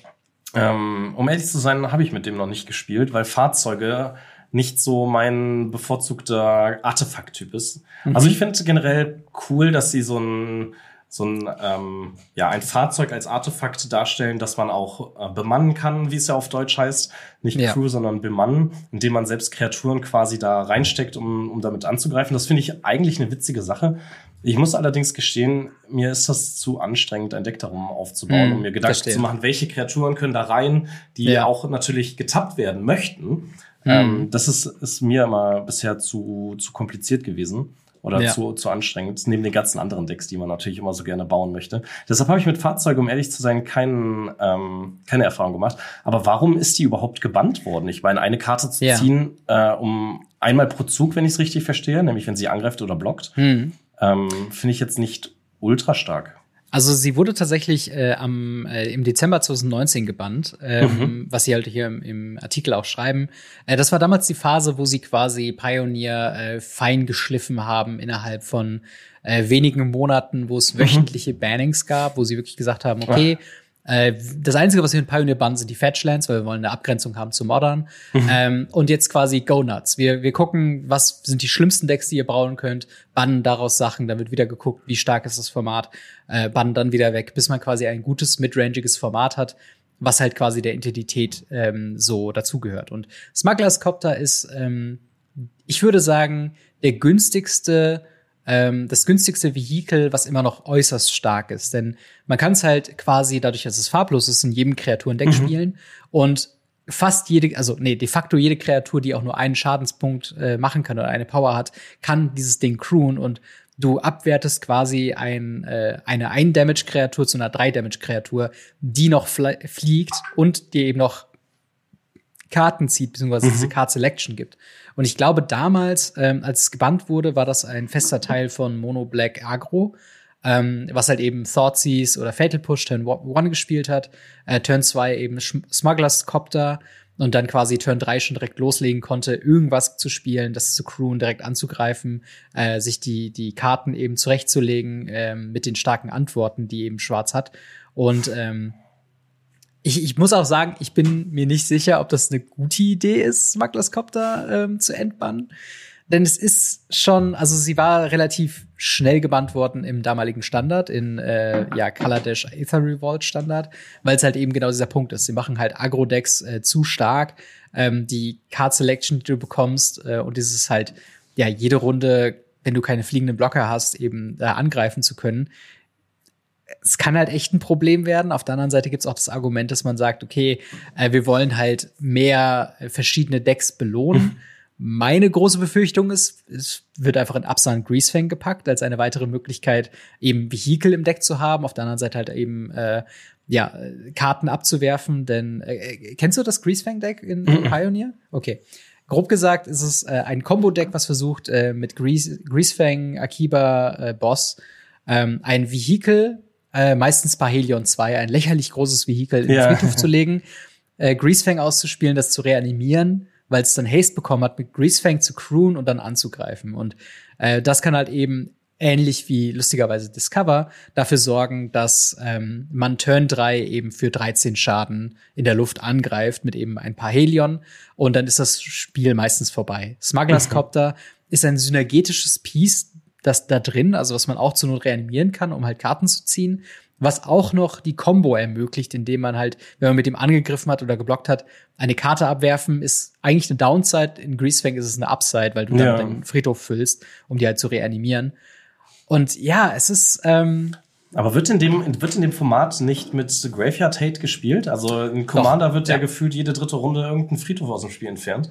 Ähm, um ehrlich zu sein, habe ich mit dem noch nicht gespielt, weil Fahrzeuge nicht so mein bevorzugter Artefakt-Typ ist. Mhm. Also ich finde generell cool, dass sie so ein so ein, ähm, ja, ein Fahrzeug als Artefakt darstellen, das man auch äh, bemannen kann, wie es ja auf Deutsch heißt. Nicht ja. Crew, sondern bemannen, indem man selbst Kreaturen quasi da reinsteckt, um, um damit anzugreifen. Das finde ich eigentlich eine witzige Sache. Ich muss allerdings gestehen, mir ist das zu anstrengend, ein Deck darum aufzubauen, mm, um mir Gedanken verstehe. zu machen, welche Kreaturen können da rein, die ja. auch natürlich getappt werden möchten. Mm. Ähm, das ist, ist mir immer bisher zu, zu kompliziert gewesen oder ja. zu, zu anstrengend, neben den ganzen anderen Decks, die man natürlich immer so gerne bauen möchte. Deshalb habe ich mit Fahrzeugen, um ehrlich zu sein, keinen, ähm, keine Erfahrung gemacht. Aber warum ist die überhaupt gebannt worden? Ich meine, eine Karte zu ja. ziehen, äh, um einmal pro Zug, wenn ich es richtig verstehe, nämlich wenn sie angreift oder blockt, hm. ähm, finde ich jetzt nicht ultra stark.
Also sie wurde tatsächlich äh, am, äh, im Dezember 2019 gebannt, ähm, mhm. was sie halt hier im, im Artikel auch schreiben. Äh, das war damals die Phase, wo sie quasi Pioneer äh, fein geschliffen haben innerhalb von äh, wenigen Monaten, wo es mhm. wöchentliche Bannings gab, wo sie wirklich gesagt haben, okay, ja äh, das Einzige, was wir in Pioneer bannen, sind die Fetchlands, weil wir wollen eine Abgrenzung haben zu Modern. Mhm. Ähm, und jetzt quasi Go Nuts. Wir, wir gucken, was sind die schlimmsten Decks, die ihr bauen könnt, bannen daraus Sachen, dann wird wieder geguckt, wie stark ist das Format, äh, bannen dann wieder weg, bis man quasi ein gutes, midrangiges Format hat, was halt quasi der Identität ähm, so dazugehört. Und Smugglers Copter ist, ähm, ich würde sagen, der günstigste ähm, das günstigste Vehikel, was immer noch äußerst stark ist. Denn man kann es halt quasi, dadurch, dass es farblos ist, in jedem Kreaturendeck mhm. spielen. Und fast jede, also nee, de facto jede Kreatur, die auch nur einen Schadenspunkt äh, machen kann oder eine Power hat, kann dieses Ding crewen und du abwertest quasi ein, äh, eine Ein-Damage-Kreatur zu einer Drei-Damage-Kreatur, die noch fliegt und dir eben noch Karten zieht, beziehungsweise mhm. diese Card Selection gibt. Und ich glaube, damals, ähm, als es gebannt wurde, war das ein fester Teil von Mono Black Agro, ähm, was halt eben Thoughtseize oder Fatal Push Turn 1 gespielt hat, äh, Turn 2 eben Smugglers Copter und dann quasi Turn 3 schon direkt loslegen konnte, irgendwas zu spielen, das zu crewen, direkt anzugreifen, äh, sich die, die Karten eben zurechtzulegen äh, mit den starken Antworten, die eben Schwarz hat. Und ähm, ich, ich muss auch sagen, ich bin mir nicht sicher, ob das eine gute Idee ist, Smuggler's Copter ähm, zu entbannen. denn es ist schon, also sie war relativ schnell gebannt worden im damaligen Standard, in äh, ja, Kaladesh Aether Revolt Standard, weil es halt eben genau dieser Punkt ist. Sie machen halt Agro-Decks äh, zu stark. Ähm, die Card Selection, die du bekommst, äh, und dieses halt, ja, jede Runde, wenn du keine fliegenden Blocker hast, eben äh, angreifen zu können. Es kann halt echt ein Problem werden. Auf der anderen Seite gibt es auch das Argument, dass man sagt, okay, äh, wir wollen halt mehr äh, verschiedene Decks belohnen. Meine große Befürchtung ist, es wird einfach in Absan Greasefang gepackt, als eine weitere Möglichkeit, eben Vehikel im Deck zu haben. Auf der anderen Seite halt eben, äh, ja, Karten abzuwerfen. Denn, äh, äh kennst du das Greasefang-Deck in, in mhm. Pioneer? Okay. Grob gesagt ist es äh, ein Combo-Deck, was versucht, äh, mit Grease, Greasefang, Akiba, äh, Boss, ähm, ein Vehikel, äh, meistens Parhelion 2, ein lächerlich großes Vehikel in den ja. Friedhof zu <laughs> legen, äh, Greasefang auszuspielen, das zu reanimieren weil es dann Haste bekommen hat, mit Greasefang zu crewen und dann anzugreifen. Und äh, das kann halt eben ähnlich wie lustigerweise Discover dafür sorgen, dass ähm, man Turn 3 eben für 13 Schaden in der Luft angreift mit eben ein paar Helion und dann ist das Spiel meistens vorbei. Smugglers mhm. Copter ist ein synergetisches Piece, das da drin, also was man auch zu Not reanimieren kann, um halt Karten zu ziehen was auch noch die Combo ermöglicht, indem man halt, wenn man mit dem angegriffen hat oder geblockt hat, eine Karte abwerfen, ist eigentlich eine Downside. In Greasefang ist es eine Upside, weil du ja. dann deinen Friedhof füllst, um die halt zu reanimieren. Und ja, es ist. Ähm,
aber wird in dem wird in dem Format nicht mit Graveyard Hate gespielt? Also in Commander Doch, wird ja, ja gefühlt jede dritte Runde irgendein Friedhof aus dem Spiel entfernt.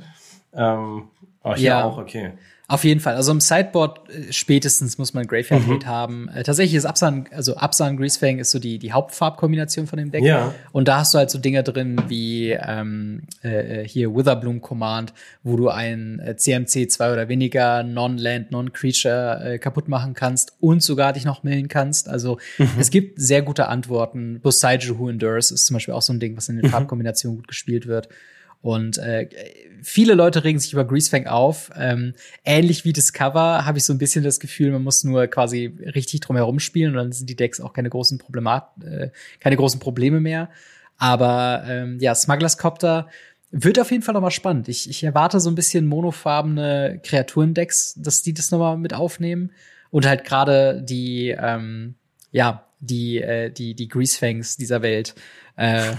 Ähm, oh, hier ja. auch, okay.
Auf jeden Fall. Also im Sideboard äh, spätestens muss man Graveyard mhm. haben. Äh, tatsächlich ist Absan, also Absan Greasefang ist so die, die Hauptfarbkombination von dem Deck. Ja. Und da hast du halt so Dinge drin wie ähm, äh, äh hier Witherbloom Command, wo du ein äh, CMC zwei oder weniger Non-Land, Non-Creature äh, kaputt machen kannst und sogar dich noch millen kannst. Also mhm. es gibt sehr gute Antworten. Bosaiju Who Endures ist zum Beispiel auch so ein Ding, was in den mhm. Farbkombinationen gut gespielt wird. Und äh, viele Leute regen sich über Greasefang auf. Ähm, ähnlich wie Discover habe ich so ein bisschen das Gefühl, man muss nur quasi richtig drum herum spielen und dann sind die Decks auch keine großen Problemat äh, keine großen Probleme mehr. Aber ähm, ja, Smugglers Copter wird auf jeden Fall nochmal spannend. Ich, ich erwarte so ein bisschen monofarbene Kreaturendecks, dass die das nochmal mit aufnehmen. Und halt gerade die, ähm, ja, die, äh, die, die Greasefangs dieser Welt. Äh,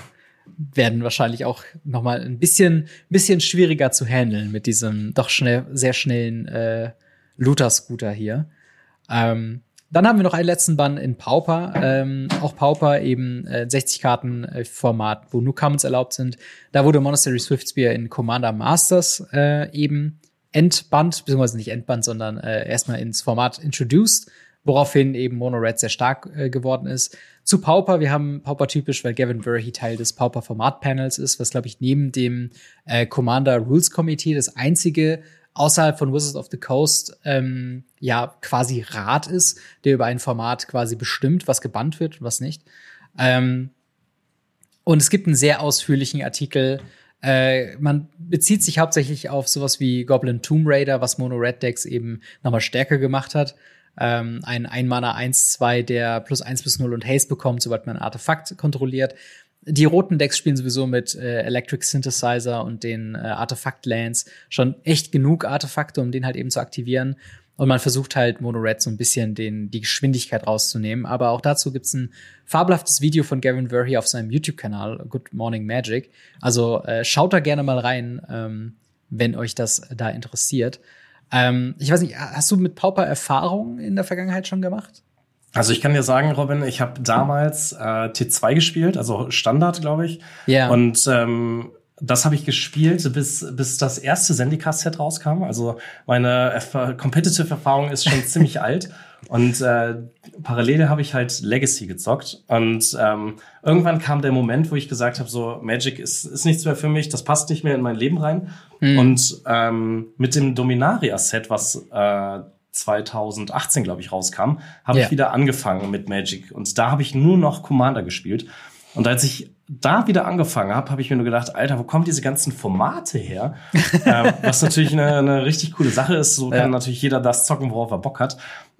werden wahrscheinlich auch noch mal ein bisschen bisschen schwieriger zu handeln mit diesem doch schnell sehr schnellen äh, Looter Scooter hier. Ähm, dann haben wir noch einen letzten Bann in Pauper. Ähm, auch Pauper eben äh, 60 Karten äh, Format, wo nur Commons erlaubt sind. Da wurde Monastery Swiftspear in Commander Masters äh, eben entbannt, beziehungsweise nicht entbannt, sondern äh, erstmal ins Format introduced woraufhin eben Mono Red sehr stark äh, geworden ist. Zu Pauper, wir haben Pauper typisch, weil Gavin Verhey Teil des Pauper Format Panels ist, was glaube ich neben dem äh, Commander Rules Committee das einzige außerhalb von Wizards of the Coast ähm, ja quasi Rat ist, der über ein Format quasi bestimmt, was gebannt wird und was nicht. Ähm, und es gibt einen sehr ausführlichen Artikel. Äh, man bezieht sich hauptsächlich auf sowas wie Goblin Tomb Raider, was Mono Red Decks eben nochmal stärker gemacht hat ähm, ein Einmaner 1-2, der plus 1 bis 0 und Haste bekommt, sobald man ein Artefakt kontrolliert. Die roten Decks spielen sowieso mit äh, Electric Synthesizer und den äh, Artefakt-Lands schon echt genug Artefakte, um den halt eben zu aktivieren. Und man versucht halt Mono Red so ein bisschen den, die Geschwindigkeit rauszunehmen. Aber auch dazu gibt's ein fabelhaftes Video von Gavin Verhey auf seinem YouTube-Kanal, Good Morning Magic. Also äh, schaut da gerne mal rein, ähm, wenn euch das da interessiert. Ähm, ich weiß nicht, hast du mit Pauper Erfahrungen in der Vergangenheit schon gemacht?
Also ich kann dir sagen, Robin, ich habe damals äh, T2 gespielt, also Standard, glaube ich. Ja. Yeah. Und ähm, das habe ich gespielt, bis, bis das erste Zendikar-Set rauskam. Also meine Erf Competitive-Erfahrung ist schon <laughs> ziemlich alt. Und äh, parallel habe ich halt Legacy gezockt. Und ähm, irgendwann kam der Moment, wo ich gesagt habe, so Magic ist, ist nichts mehr für mich, das passt nicht mehr in mein Leben rein. Mhm. Und ähm, mit dem Dominaria-Set, was äh, 2018, glaube ich, rauskam, habe ja. ich wieder angefangen mit Magic. Und da habe ich nur noch Commander gespielt. Und als ich da wieder angefangen habe, habe ich mir nur gedacht, Alter, wo kommen diese ganzen Formate her? <laughs> ähm, was natürlich eine, eine richtig coole Sache ist. So kann natürlich jeder das zocken, worauf er Bock hat.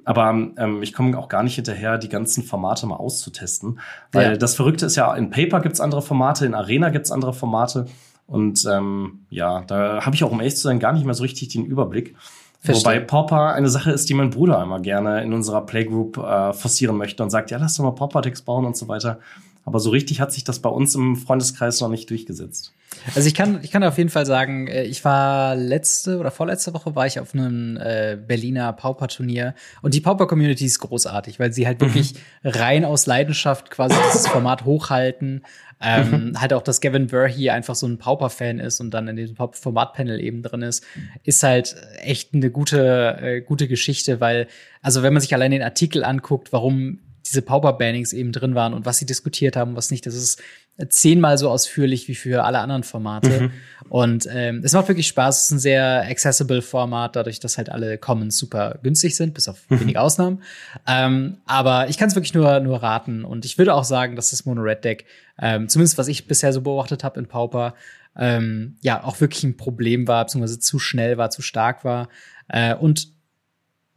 Aber ähm, ich komme auch gar nicht hinterher, die ganzen Formate mal auszutesten. Weil ja. das Verrückte ist ja, in Paper gibt's andere Formate, in Arena gibt's andere Formate. Und ähm, ja, da habe ich auch, um ehrlich zu sein, gar nicht mehr so richtig den Überblick. Verstehe. Wobei Pauper eine Sache ist, die mein Bruder immer gerne in unserer Playgroup äh, forcieren möchte und sagt, ja, lass doch mal Pauper-Decks bauen und so weiter. Aber so richtig hat sich das bei uns im Freundeskreis noch nicht durchgesetzt.
Also ich kann, ich kann auf jeden Fall sagen, äh, ich war letzte oder vorletzte Woche war ich auf einem äh, Berliner Pauper-Turnier und die Pauper-Community ist großartig, weil sie halt wirklich mhm. rein aus Leidenschaft quasi dieses Format hochhalten. Ähm, mhm. Halt auch, dass Gavin Burr hier einfach so ein Pauper-Fan ist und dann in diesem Format-Panel eben drin ist, ist halt echt eine gute, äh, gute Geschichte, weil, also wenn man sich allein den Artikel anguckt, warum diese Pauper-Bannings eben drin waren und was sie diskutiert haben, was nicht. Das ist zehnmal so ausführlich wie für alle anderen Formate. Mhm. Und ähm, es macht wirklich Spaß. Es ist ein sehr accessible Format, dadurch, dass halt alle Commons super günstig sind, bis auf mhm. wenige Ausnahmen. Ähm, aber ich kann es wirklich nur, nur raten. Und ich würde auch sagen, dass das Mono-Red-Deck, ähm, zumindest was ich bisher so beobachtet habe in Pauper, ähm, ja, auch wirklich ein Problem war, beziehungsweise zu schnell war, zu stark war. Äh, und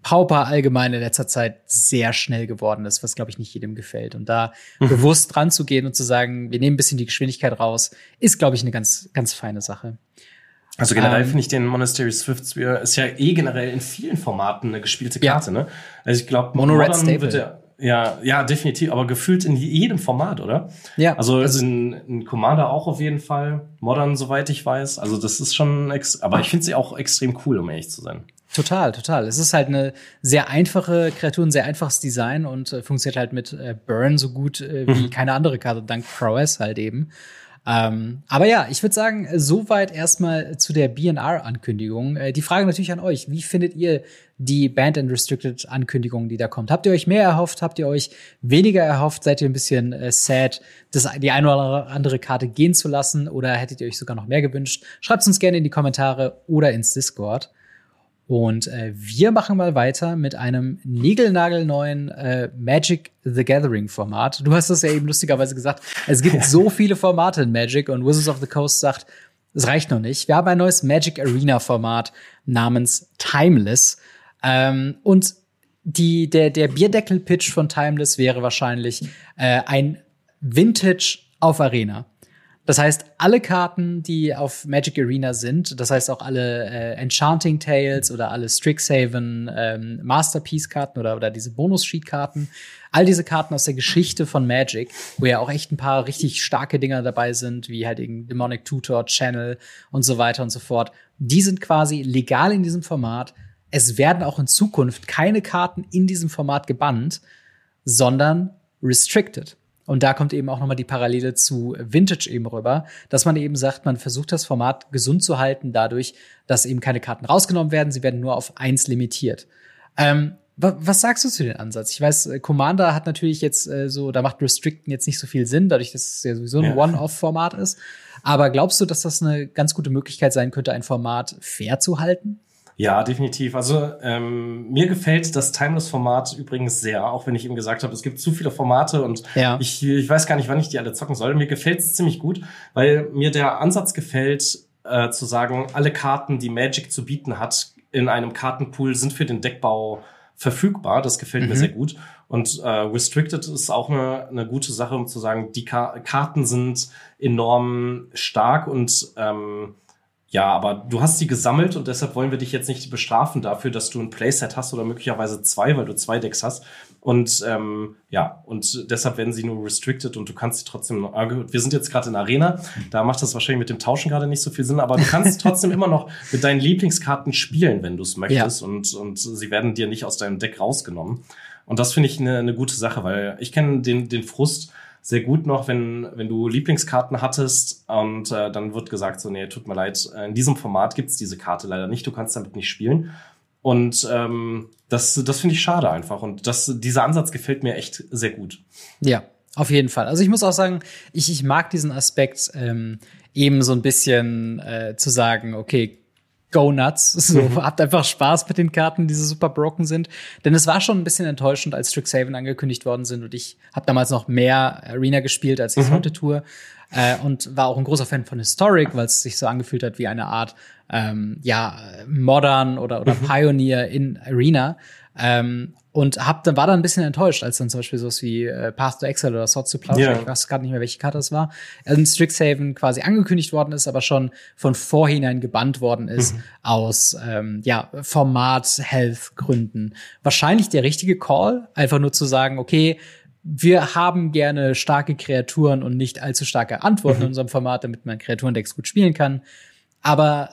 Pauper allgemein in letzter Zeit sehr schnell geworden ist, was glaube ich nicht jedem gefällt. Und da mhm. bewusst dran zu gehen und zu sagen, wir nehmen ein bisschen die Geschwindigkeit raus, ist glaube ich eine ganz ganz feine Sache.
Also generell ähm, finde ich den Monastery Swift Spear ist ja eh generell in vielen Formaten eine gespielte Karte, ja. ne? Also ich glaube,
Mono Red. Wird
der, ja, ja, definitiv, aber gefühlt in jedem Format, oder?
Ja.
Also, also in, in Commander auch auf jeden Fall. Modern, soweit ich weiß. Also das ist schon, ex aber ich finde sie auch extrem cool, um ehrlich zu sein.
Total, total. Es ist halt eine sehr einfache Kreatur, ein sehr einfaches Design und äh, funktioniert halt mit äh, Burn so gut äh, wie mhm. keine andere Karte, dank Prowess halt eben. Ähm, aber ja, ich würde sagen, soweit erstmal zu der BNR-Ankündigung. Äh, die Frage natürlich an euch. Wie findet ihr die Band and Restricted Ankündigung, die da kommt? Habt ihr euch mehr erhofft? Habt ihr euch weniger erhofft? Seid ihr ein bisschen äh, sad, das, die eine oder andere Karte gehen zu lassen? Oder hättet ihr euch sogar noch mehr gewünscht? Schreibt uns gerne in die Kommentare oder ins Discord. Und äh, wir machen mal weiter mit einem niegelnagelneuen äh, Magic the Gathering Format. Du hast das ja eben lustigerweise gesagt. Es gibt so viele Formate in Magic und Wizards of the Coast sagt, es reicht noch nicht. Wir haben ein neues Magic Arena Format namens Timeless. Ähm, und die, der, der Bierdeckel-Pitch von Timeless wäre wahrscheinlich äh, ein Vintage auf Arena. Das heißt, alle Karten, die auf Magic Arena sind, das heißt auch alle äh, Enchanting Tales oder alle Strixhaven ähm, Masterpiece-Karten oder, oder diese Bonus-Sheet-Karten, all diese Karten aus der Geschichte von Magic, wo ja auch echt ein paar richtig starke Dinger dabei sind, wie halt eben Demonic Tutor, Channel und so weiter und so fort, die sind quasi legal in diesem Format. Es werden auch in Zukunft keine Karten in diesem Format gebannt, sondern restricted. Und da kommt eben auch nochmal die Parallele zu Vintage eben rüber, dass man eben sagt, man versucht das Format gesund zu halten, dadurch, dass eben keine Karten rausgenommen werden, sie werden nur auf eins limitiert. Ähm, was sagst du zu dem Ansatz? Ich weiß, äh, Commander hat natürlich jetzt äh, so, da macht Restricten jetzt nicht so viel Sinn, dadurch, dass es ja sowieso ein ja. One-Off-Format ist. Aber glaubst du, dass das eine ganz gute Möglichkeit sein könnte, ein Format fair zu halten?
Ja, definitiv. Also ähm, mir gefällt das Timeless-Format übrigens sehr, auch wenn ich eben gesagt habe, es gibt zu viele Formate und ja. ich, ich weiß gar nicht, wann ich die alle zocken soll. Mir gefällt es ziemlich gut, weil mir der Ansatz gefällt, äh, zu sagen, alle Karten, die Magic zu bieten hat, in einem Kartenpool sind für den Deckbau verfügbar. Das gefällt mhm. mir sehr gut. Und äh, Restricted ist auch eine, eine gute Sache, um zu sagen, die Ka Karten sind enorm stark und ähm, ja, aber du hast sie gesammelt und deshalb wollen wir dich jetzt nicht bestrafen dafür, dass du ein Playset hast oder möglicherweise zwei, weil du zwei Decks hast. Und ähm, ja, und deshalb werden sie nur restricted und du kannst sie trotzdem. Noch, wir sind jetzt gerade in Arena, da macht das wahrscheinlich mit dem Tauschen gerade nicht so viel Sinn, aber du kannst <laughs> trotzdem immer noch mit deinen Lieblingskarten spielen, wenn du es möchtest. Ja. Und, und sie werden dir nicht aus deinem Deck rausgenommen. Und das finde ich eine, eine gute Sache, weil ich kenne den, den Frust sehr gut noch, wenn, wenn du Lieblingskarten hattest und äh, dann wird gesagt, so, nee, tut mir leid, in diesem Format gibt's diese Karte leider nicht, du kannst damit nicht spielen. Und ähm, das, das finde ich schade einfach. Und das, dieser Ansatz gefällt mir echt sehr gut.
Ja, auf jeden Fall. Also ich muss auch sagen, ich, ich mag diesen Aspekt ähm, eben so ein bisschen äh, zu sagen, okay, go nuts. <laughs> So, mhm. habt einfach Spaß mit den Karten, die so super broken sind. Denn es war schon ein bisschen enttäuschend, als Strixhaven angekündigt worden sind und ich habe damals noch mehr Arena gespielt, als ich es mhm. heute tue. Äh, und war auch ein großer Fan von Historic, weil es sich so angefühlt hat wie eine Art ähm, ja Modern oder oder mhm. Pioneer in Arena. Ähm, und hab, dann war dann ein bisschen enttäuscht, als dann zum Beispiel sowas wie äh, Path to Exile oder Swords to Plowshare, ja. ich weiß gerade nicht mehr, welche Karte das war, in Strixhaven quasi angekündigt worden ist, aber schon von vorhinein gebannt worden ist mhm. aus ähm, ja, Format-Health-Gründen. Wahrscheinlich der richtige Call, einfach nur zu sagen, okay, wir haben gerne starke Kreaturen und nicht allzu starke Antworten mhm. in unserem Format, damit man Kreaturendecks gut spielen kann. Aber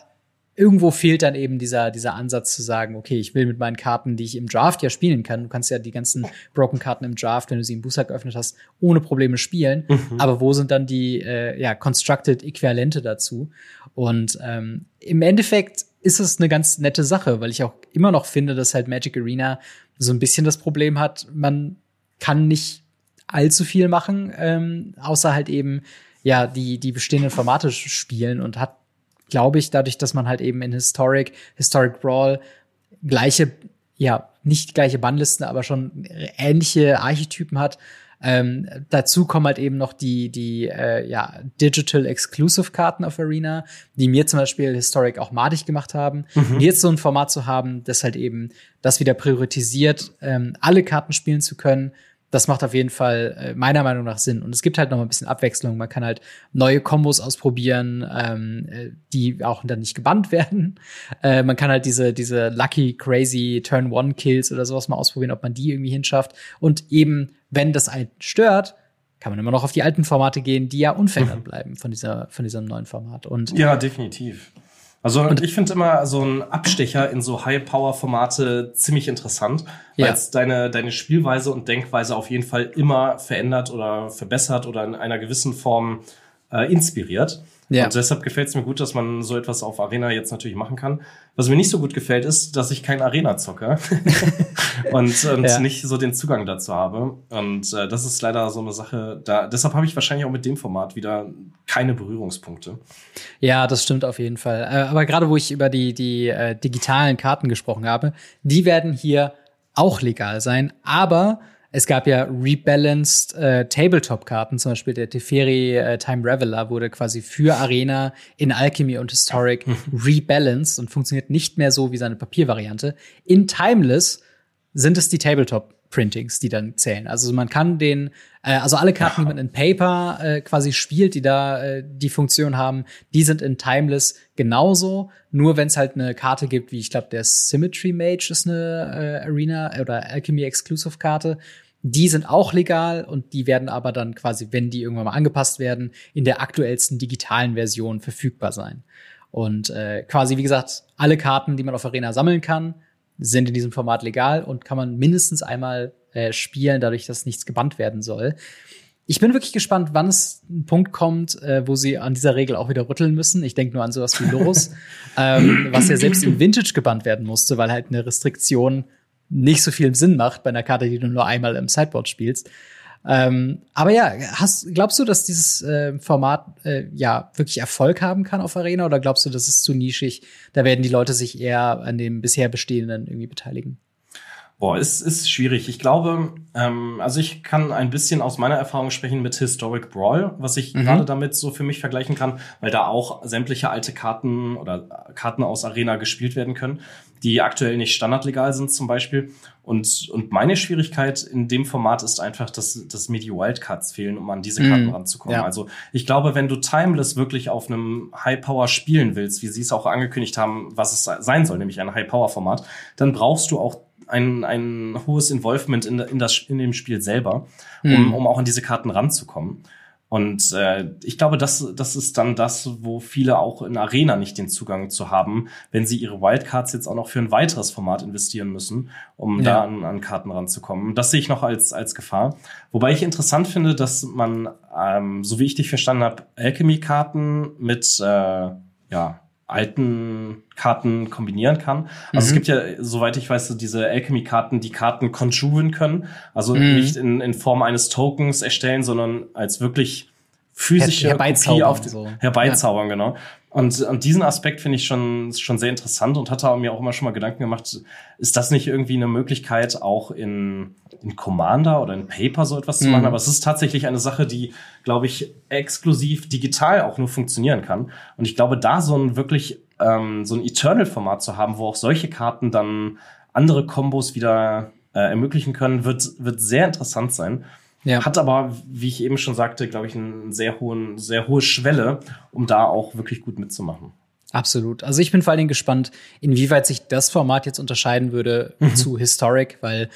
irgendwo fehlt dann eben dieser, dieser Ansatz zu sagen, okay, ich will mit meinen Karten, die ich im Draft ja spielen kann, du kannst ja die ganzen Broken-Karten im Draft, wenn du sie im Booster geöffnet hast, ohne Probleme spielen. Mhm. Aber wo sind dann die äh, ja, Constructed Äquivalente dazu? Und ähm, im Endeffekt ist es eine ganz nette Sache, weil ich auch immer noch finde, dass halt Magic Arena so ein bisschen das Problem hat, man kann nicht allzu viel machen, ähm, außer halt eben ja die die bestehenden Formate spielen und hat glaube ich, dadurch, dass man halt eben in Historic, Historic Brawl gleiche, ja, nicht gleiche Bannlisten, aber schon ähnliche Archetypen hat. Ähm, dazu kommen halt eben noch die, die äh, ja, Digital Exclusive Karten auf Arena, die mir zum Beispiel Historic auch madig gemacht haben. Mhm. Jetzt so ein Format zu haben, das halt eben das wieder priorisiert, ähm, alle Karten spielen zu können, das macht auf jeden Fall äh, meiner Meinung nach Sinn. Und es gibt halt noch ein bisschen Abwechslung. Man kann halt neue Kombos ausprobieren, ähm, äh, die auch dann nicht gebannt <laughs> werden. Äh, man kann halt diese, diese Lucky, Crazy Turn One Kills oder sowas mal ausprobieren, ob man die irgendwie hinschafft. Und eben, wenn das einen stört, kann man immer noch auf die alten Formate gehen, die ja unverändert mhm. bleiben von dieser, von diesem neuen Format. Und
ja, definitiv. Also und ich finde immer so ein Abstecher in so High-Power-Formate ziemlich interessant, weil es deine, deine Spielweise und Denkweise auf jeden Fall immer verändert oder verbessert oder in einer gewissen Form äh, inspiriert. Ja. Und deshalb gefällt es mir gut, dass man so etwas auf Arena jetzt natürlich machen kann. Was mir nicht so gut gefällt, ist, dass ich kein Arena zocke <laughs> und, und ja. nicht so den Zugang dazu habe. Und äh, das ist leider so eine Sache. Da, deshalb habe ich wahrscheinlich auch mit dem Format wieder keine Berührungspunkte.
Ja, das stimmt auf jeden Fall. Äh, aber gerade wo ich über die, die äh, digitalen Karten gesprochen habe, die werden hier auch legal sein. Aber es gab ja rebalanced äh, Tabletop-Karten, zum Beispiel der Teferi äh, Time Reveler wurde quasi für Arena in Alchemy und Historic mhm. rebalanced und funktioniert nicht mehr so wie seine Papiervariante. In Timeless sind es die Tabletop Printings, die dann zählen. Also man kann den, äh, also alle Karten, die man in Paper äh, quasi spielt, die da äh, die Funktion haben, die sind in Timeless genauso. Nur wenn es halt eine Karte gibt, wie ich glaube, der Symmetry Mage ist eine äh, Arena oder Alchemy Exclusive Karte. Die sind auch legal und die werden aber dann quasi, wenn die irgendwann mal angepasst werden, in der aktuellsten digitalen Version verfügbar sein. Und äh, quasi, wie gesagt, alle Karten, die man auf Arena sammeln kann, sind in diesem Format legal und kann man mindestens einmal äh, spielen, dadurch, dass nichts gebannt werden soll. Ich bin wirklich gespannt, wann es ein Punkt kommt, äh, wo sie an dieser Regel auch wieder rütteln müssen. Ich denke nur an sowas wie Los, <laughs> ähm, was ja selbst im Vintage gebannt werden musste, weil halt eine Restriktion nicht so viel Sinn macht bei einer Karte, die du nur einmal im Sideboard spielst. Ähm, aber ja, hast, glaubst du, dass dieses äh, Format äh, ja wirklich Erfolg haben kann auf Arena oder glaubst du, das ist zu nischig? Da werden die Leute sich eher an dem bisher bestehenden irgendwie beteiligen?
Boah, ist, ist schwierig. Ich glaube, ähm, also ich kann ein bisschen aus meiner Erfahrung sprechen mit Historic Brawl, was ich mhm. gerade damit so für mich vergleichen kann, weil da auch sämtliche alte Karten oder Karten aus Arena gespielt werden können, die aktuell nicht standardlegal sind zum Beispiel. Und, und meine Schwierigkeit in dem Format ist einfach, dass, dass mir die Wildcards fehlen, um an diese Karten mhm. ranzukommen. Ja. Also ich glaube, wenn du Timeless wirklich auf einem High Power spielen willst, wie sie es auch angekündigt haben, was es sein soll, nämlich ein High Power Format, dann brauchst du auch ein, ein hohes Involvement in, in, das, in dem Spiel selber, um, mhm. um auch an diese Karten ranzukommen. Und äh, ich glaube, das, das ist dann das, wo viele auch in Arena nicht den Zugang zu haben, wenn sie ihre Wildcards jetzt auch noch für ein weiteres Format investieren müssen, um ja. da an, an Karten ranzukommen. Das sehe ich noch als, als Gefahr. Wobei ich interessant finde, dass man, ähm, so wie ich dich verstanden habe, Alchemy-Karten mit äh, ja, alten Karten kombinieren kann. Also mhm. es gibt ja, soweit ich weiß, so diese Alchemy-Karten, die Karten conjuren können. Also mhm. nicht in, in Form eines Tokens erstellen, sondern als wirklich physische
Her Kopie auf
so. herbeizaubern, ja. genau. Und, und diesen Aspekt finde ich schon, schon sehr interessant und hatte mir auch immer schon mal Gedanken gemacht, ist das nicht irgendwie eine Möglichkeit, auch in, in Commander oder in Paper so etwas mhm. zu machen? Aber es ist tatsächlich eine Sache, die, glaube ich, exklusiv digital auch nur funktionieren kann. Und ich glaube, da so ein wirklich ähm, so ein Eternal-Format zu haben, wo auch solche Karten dann andere Kombos wieder äh, ermöglichen können, wird, wird sehr interessant sein. Ja. Hat aber, wie ich eben schon sagte, glaube ich, eine sehr, hohen, sehr hohe Schwelle, um da auch wirklich gut mitzumachen.
Absolut. Also ich bin vor allen Dingen gespannt, inwieweit sich das Format jetzt unterscheiden würde mhm. zu Historic, weil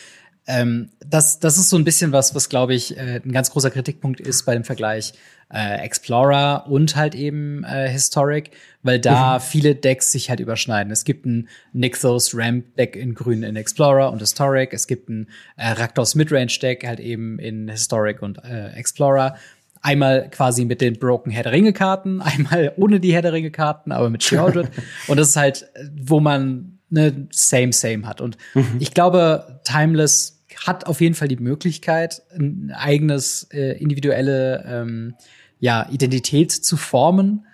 ähm, das, das ist so ein bisschen was, was glaube ich äh, ein ganz großer Kritikpunkt ist bei dem Vergleich äh, Explorer und halt eben äh, Historic, weil da mhm. viele Decks sich halt überschneiden. Es gibt ein Nixos Ramp Deck in Grün in Explorer und Historic. Es gibt ein äh, Raktos Midrange Deck halt eben in Historic und äh, Explorer. Einmal quasi mit den Broken Herr der Ringe Karten, <laughs> einmal ohne die Herr der Ringe Karten, aber mit <laughs> Shieldred. und das ist halt, wo man ne Same Same hat. Und mhm. ich glaube, Timeless hat auf jeden Fall die Möglichkeit, ein eigenes äh, individuelle ähm, ja, Identität zu formen.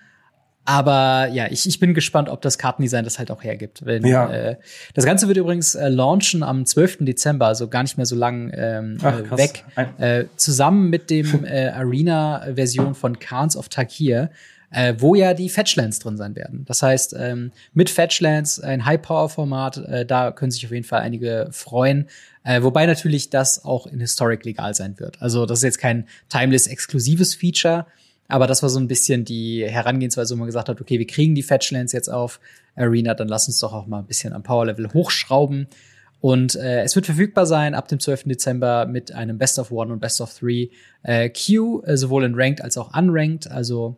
Aber ja, ich, ich bin gespannt, ob das Kartendesign das halt auch hergibt. Wenn, ja. äh, das Ganze wird übrigens äh, launchen am 12. Dezember, also gar nicht mehr so lang ähm, Ach, äh, weg. Äh, zusammen mit dem <laughs> äh, Arena-Version von Khans of Takir äh, wo ja die Fetchlands drin sein werden. Das heißt, ähm, mit Fetchlands ein High-Power-Format, äh, da können sich auf jeden Fall einige freuen. Äh, wobei natürlich das auch in Historic legal sein wird. Also das ist jetzt kein Timeless-exklusives Feature, aber das war so ein bisschen die Herangehensweise, wo man gesagt hat, okay, wir kriegen die Fetchlands jetzt auf Arena, dann lass uns doch auch mal ein bisschen am Power-Level hochschrauben. Und äh, es wird verfügbar sein ab dem 12. Dezember mit einem Best of One und Best of Three äh, Queue, äh, sowohl in Ranked als auch Unranked. Also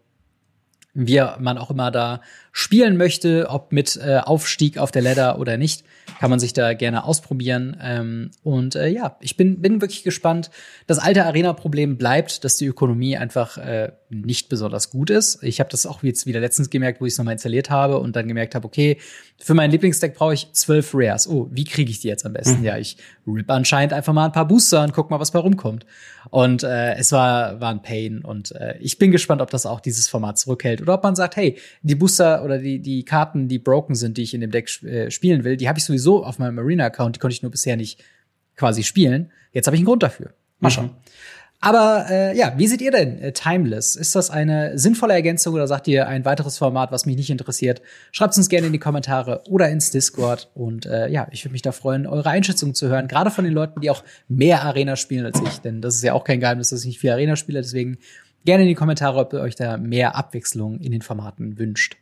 wie man auch immer da spielen möchte, ob mit äh, Aufstieg auf der Ladder oder nicht, kann man sich da gerne ausprobieren. Ähm, und äh, ja, ich bin, bin wirklich gespannt. Das alte Arena-Problem bleibt, dass die Ökonomie einfach äh, nicht besonders gut ist. Ich habe das auch jetzt wieder letztens gemerkt, wo ich es nochmal installiert habe und dann gemerkt habe, okay, für mein Lieblingsdeck brauche ich zwölf Rares. Oh, wie kriege ich die jetzt am besten? Mhm. Ja, ich rip anscheinend einfach mal ein paar Booster und guck mal, was bei rumkommt. Und äh, es war, war ein Pain. Und äh, ich bin gespannt, ob das auch dieses Format zurückhält oder ob man sagt, hey, die Booster oder die, die Karten, die broken sind, die ich in dem Deck äh, spielen will, die habe ich sowieso auf meinem Arena-Account, die konnte ich nur bisher nicht quasi spielen. Jetzt habe ich einen Grund dafür. Mal schauen. Mhm. Aber äh, ja, wie seht ihr denn äh, Timeless? Ist das eine sinnvolle Ergänzung oder sagt ihr ein weiteres Format, was mich nicht interessiert? Schreibt uns gerne in die Kommentare oder ins Discord. Und äh, ja, ich würde mich da freuen, eure Einschätzung zu hören, gerade von den Leuten, die auch mehr Arena spielen als ich. Denn das ist ja auch kein Geheimnis, dass ich nicht viel Arena spiele. Deswegen gerne in die Kommentare, ob ihr euch da mehr Abwechslung in den Formaten wünscht.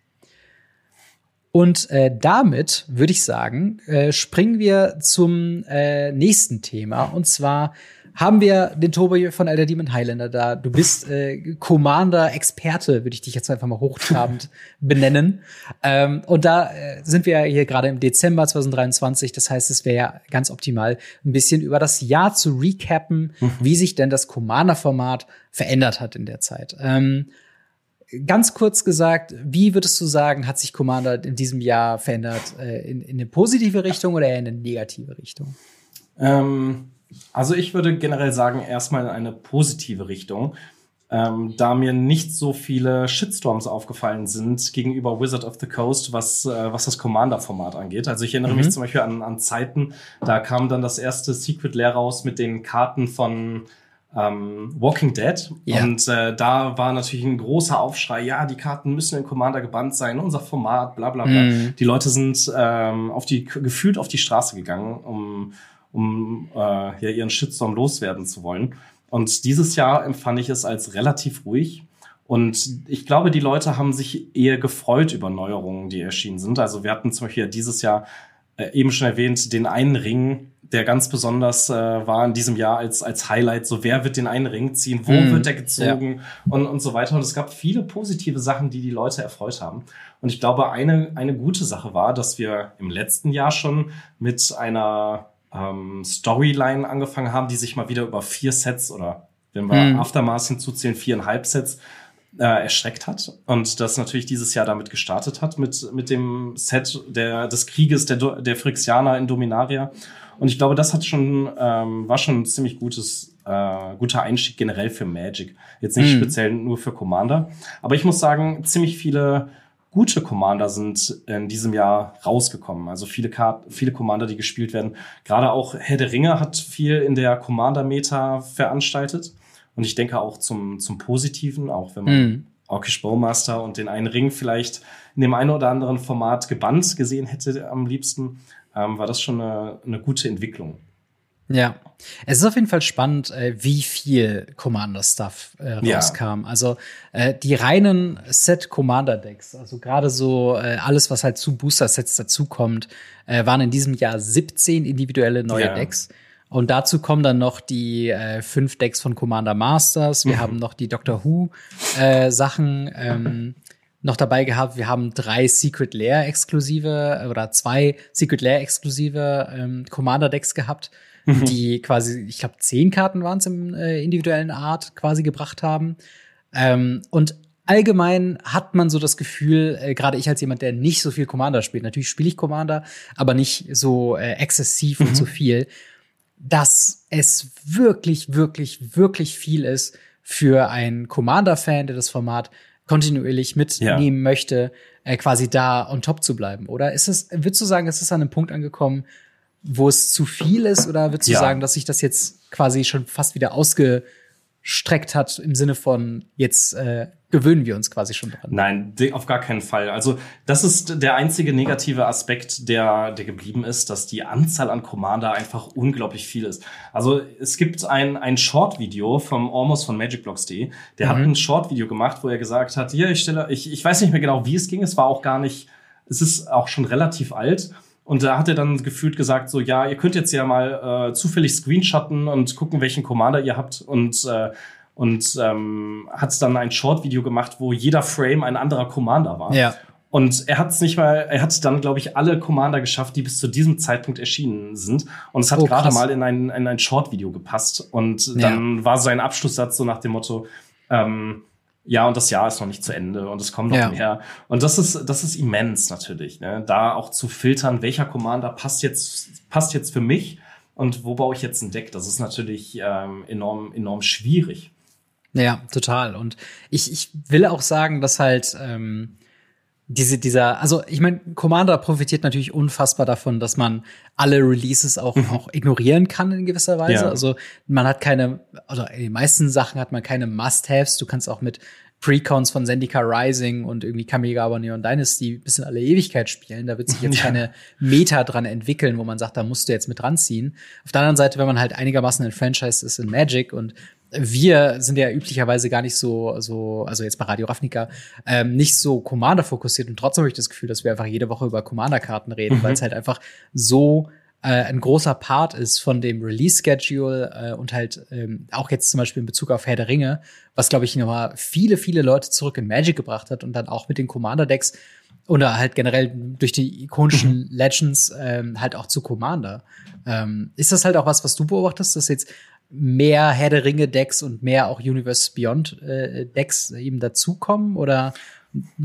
Und äh, damit würde ich sagen, äh, springen wir zum äh, nächsten Thema. Und zwar haben wir den Tobi von Elder Demon Highlander da. Du bist äh, Commander-Experte, würde ich dich jetzt einfach mal hochtrabend <laughs> benennen. Ähm, und da äh, sind wir hier gerade im Dezember 2023. Das heißt, es wäre ja ganz optimal, ein bisschen über das Jahr zu recappen, mhm. wie sich denn das Commander-Format verändert hat in der Zeit. Ähm, ganz kurz gesagt, wie würdest du sagen, hat sich Commander in diesem Jahr verändert? Äh, in, in eine positive Richtung oder eher in eine negative Richtung?
Ähm also ich würde generell sagen, erstmal in eine positive Richtung. Ähm, da mir nicht so viele Shitstorms aufgefallen sind gegenüber Wizard of the Coast, was, äh, was das Commander-Format angeht. Also ich erinnere mhm. mich zum Beispiel an, an Zeiten, da kam dann das erste Secret Lair raus mit den Karten von ähm, Walking Dead. Ja. Und äh, da war natürlich ein großer Aufschrei, ja, die Karten müssen in Commander gebannt sein, unser Format, bla bla bla. Mhm. Die Leute sind ähm, auf die, gefühlt auf die Straße gegangen, um um äh, ja, ihren Shitstorm loswerden zu wollen. Und dieses Jahr empfand ich es als relativ ruhig. Und ich glaube, die Leute haben sich eher gefreut über Neuerungen, die erschienen sind. Also wir hatten zum Beispiel dieses Jahr äh, eben schon erwähnt, den einen Ring, der ganz besonders äh, war in diesem Jahr als, als Highlight. So, wer wird den einen Ring ziehen? Wo mm, wird der gezogen? Ja. Und, und so weiter. Und es gab viele positive Sachen, die die Leute erfreut haben. Und ich glaube, eine, eine gute Sache war, dass wir im letzten Jahr schon mit einer ähm, Storyline angefangen haben, die sich mal wieder über vier Sets oder wenn wir mhm. Aftermath hinzuzählen, viereinhalb Sets äh, erschreckt hat und das natürlich dieses Jahr damit gestartet hat mit mit dem Set der des Krieges der der Phyrexianer in Dominaria und ich glaube das hat schon ähm, war schon ein ziemlich gutes äh, guter Einstieg generell für Magic jetzt nicht mhm. speziell nur für Commander aber ich muss sagen ziemlich viele gute Commander sind in diesem Jahr rausgekommen. Also viele Karten, viele Commander, die gespielt werden. Gerade auch Herr der Ringe hat viel in der Commander-Meta veranstaltet. Und ich denke auch zum, zum Positiven, auch wenn man mm. Orkish Bowmaster und den einen Ring vielleicht in dem einen oder anderen Format gebannt gesehen hätte am liebsten, ähm, war das schon eine, eine gute Entwicklung.
Ja, es ist auf jeden Fall spannend, äh, wie viel Commander-Stuff äh, rauskam. Ja. Also äh, die reinen Set-Commander-Decks, also gerade so äh, alles, was halt zu Booster-Sets dazukommt, äh, waren in diesem Jahr 17 individuelle neue ja. Decks. Und dazu kommen dann noch die äh, fünf Decks von Commander Masters. Wir mhm. haben noch die Doctor Who äh, Sachen ähm, noch dabei gehabt. Wir haben drei Secret Lair exklusive oder zwei Secret Lair exklusive ähm, Commander Decks gehabt, mhm. die quasi, ich glaube, zehn Karten waren es im äh, individuellen Art quasi gebracht haben. Ähm, und allgemein hat man so das Gefühl, äh, gerade ich als jemand, der nicht so viel Commander spielt, natürlich spiele ich Commander, aber nicht so äh, exzessiv mhm. und so viel dass es wirklich, wirklich, wirklich viel ist für einen Commander-Fan, der das Format kontinuierlich mitnehmen ja. möchte, äh, quasi da on top zu bleiben. Oder ist es, würdest du sagen, ist es an einem Punkt angekommen, wo es zu viel ist? Oder würdest du ja. sagen, dass sich das jetzt quasi schon fast wieder ausgestreckt hat im Sinne von jetzt äh, gewöhnen wir uns quasi schon dran.
Nein, auf gar keinen Fall. Also das ist der einzige negative Aspekt, der, der geblieben ist, dass die Anzahl an Commander einfach unglaublich viel ist. Also es gibt ein, ein Short-Video vom Almost von MagicBlocks.de. Der mhm. hat ein Short-Video gemacht, wo er gesagt hat, hier, ich stelle, ich, ich weiß nicht mehr genau, wie es ging. Es war auch gar nicht, es ist auch schon relativ alt. Und da hat er dann gefühlt gesagt, so, ja, ihr könnt jetzt ja mal äh, zufällig screenshotten und gucken, welchen Commander ihr habt und äh, und ähm, hat dann ein Short-Video gemacht, wo jeder Frame ein anderer Commander war.
Ja.
Und er hat es nicht mal, er hat dann, glaube ich, alle Commander geschafft, die bis zu diesem Zeitpunkt erschienen sind. Und es hat oh, gerade mal in ein, in ein Short-Video gepasst. Und dann ja. war sein Abschlusssatz so nach dem Motto, ähm, ja, und das Jahr ist noch nicht zu Ende und es kommt noch ja. mehr. Und das ist, das ist immens natürlich, ne? da auch zu filtern, welcher Commander passt jetzt, passt jetzt für mich und wo baue ich jetzt ein Deck. Das ist natürlich ähm, enorm, enorm schwierig.
Ja, total. Und ich, ich will auch sagen, dass halt ähm, diese, dieser, also ich meine, Commander profitiert natürlich unfassbar davon, dass man alle Releases auch, mhm. auch ignorieren kann in gewisser Weise. Ja. Also man hat keine, also in den meisten Sachen hat man keine Must-Haves. Du kannst auch mit Precons von Zendika Rising und irgendwie Kamigawa Neon Dynasty bis in alle Ewigkeit spielen. Da wird sich jetzt <laughs> ja. keine Meta dran entwickeln, wo man sagt, da musst du jetzt mit ranziehen. Auf der anderen Seite, wenn man halt einigermaßen ein Franchise ist in Magic und wir sind ja üblicherweise gar nicht so, so, also jetzt bei Radio Ravnica, ähm, nicht so Commander fokussiert und trotzdem habe ich das Gefühl, dass wir einfach jede Woche über Commander-Karten reden, mhm. weil es halt einfach so äh, ein großer Part ist von dem Release-Schedule äh, und halt ähm, auch jetzt zum Beispiel in Bezug auf Herr der Ringe, was glaube ich nochmal viele, viele Leute zurück in Magic gebracht hat und dann auch mit den Commander-Decks oder halt generell durch die ikonischen mhm. Legends ähm, halt auch zu Commander. Ähm, ist das halt auch was, was du beobachtest, dass jetzt mehr Herr der Ringe Decks und mehr auch Universe Beyond äh, Decks eben dazukommen oder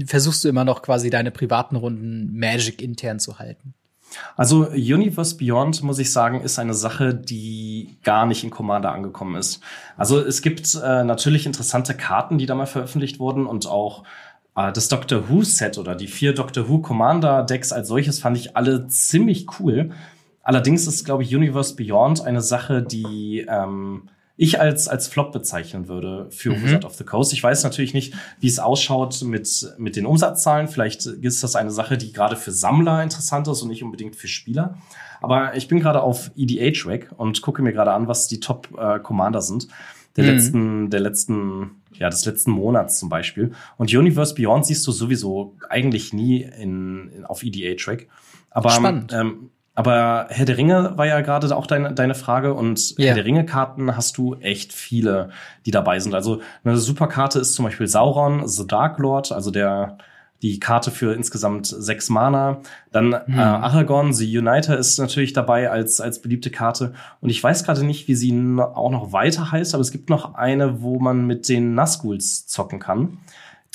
versuchst du immer noch quasi deine privaten Runden Magic intern zu halten?
Also Universe Beyond, muss ich sagen, ist eine Sache, die gar nicht in Commander angekommen ist. Also es gibt äh, natürlich interessante Karten, die da mal veröffentlicht wurden und auch äh, das Doctor Who Set oder die vier Doctor Who Commander Decks als solches fand ich alle ziemlich cool. Allerdings ist, glaube ich, Universe Beyond eine Sache, die ähm, ich als, als Flop bezeichnen würde für mhm. Wizard of the Coast. Ich weiß natürlich nicht, wie es ausschaut mit, mit den Umsatzzahlen. Vielleicht ist das eine Sache, die gerade für Sammler interessant ist und nicht unbedingt für Spieler. Aber ich bin gerade auf EDH weg und gucke mir gerade an, was die Top äh, Commander sind. Der mhm. letzten, der letzten, ja, des letzten Monats zum Beispiel. Und Universe Beyond siehst du sowieso eigentlich nie in, in auf weg. Aber Spannend. Ähm, aber Herr der Ringe war ja gerade auch deine, deine Frage und yeah. Herr der Ringe-Karten hast du echt viele, die dabei sind. Also eine super Karte ist zum Beispiel Sauron, The Dark Lord, also der die Karte für insgesamt sechs Mana. Dann hm. äh, Aragorn, The Uniter ist natürlich dabei als, als beliebte Karte. Und ich weiß gerade nicht, wie sie auch noch weiter heißt, aber es gibt noch eine, wo man mit den Nazguls zocken kann.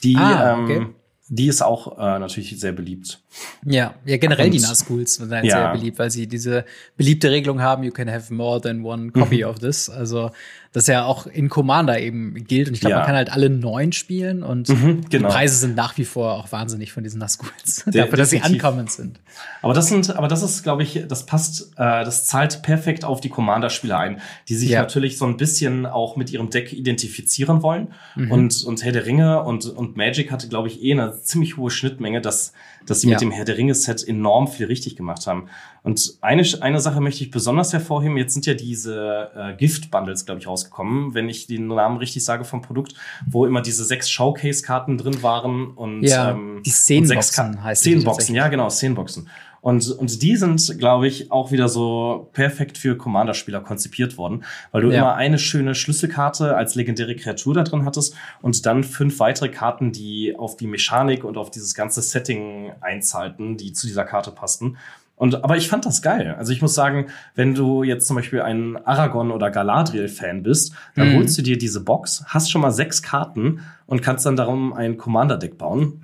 Die, ah, okay. ähm, die ist auch äh, natürlich sehr beliebt.
Ja, ja generell Und, die Nazguls sind halt ja. sehr beliebt, weil sie diese beliebte Regelung haben, you can have more than one copy mhm. of this. Also das ja auch in Commander eben gilt. Und ich glaube, ja. man kann halt alle neun spielen und mhm, genau. die Preise sind nach wie vor auch wahnsinnig von diesen Nazguls. <laughs> Dafür, dass sie ankommend sind.
Aber das sind, aber das ist, glaube ich, das passt, äh, das zahlt perfekt auf die Commander-Spieler ein, die sich ja. natürlich so ein bisschen auch mit ihrem Deck identifizieren wollen. Mhm. Und, und Herr der Ringe und, und Magic hatte, glaube ich, eh eine ziemlich hohe Schnittmenge, dass, dass sie ja. mit dem Herr der Ringe-Set enorm viel richtig gemacht haben. Und eine, eine Sache möchte ich besonders hervorheben. Jetzt sind ja diese äh, Gift-Bundles, glaube ich, rausgekommen, wenn ich den Namen richtig sage vom Produkt, wo immer diese sechs Showcase-Karten drin waren und
ja, ähm, die Szenenboxen heißt
Szenenboxen, ja genau, Szenenboxen. Und, und die sind, glaube ich, auch wieder so perfekt für Commander-Spieler konzipiert worden, weil du ja. immer eine schöne Schlüsselkarte als legendäre Kreatur da drin hattest und dann fünf weitere Karten, die auf die Mechanik und auf dieses ganze Setting einzahlten, die zu dieser Karte passten. Und, aber ich fand das geil. Also ich muss sagen, wenn du jetzt zum Beispiel ein Aragon oder Galadriel-Fan bist, dann mhm. holst du dir diese Box, hast schon mal sechs Karten und kannst dann darum ein Commander-Deck bauen.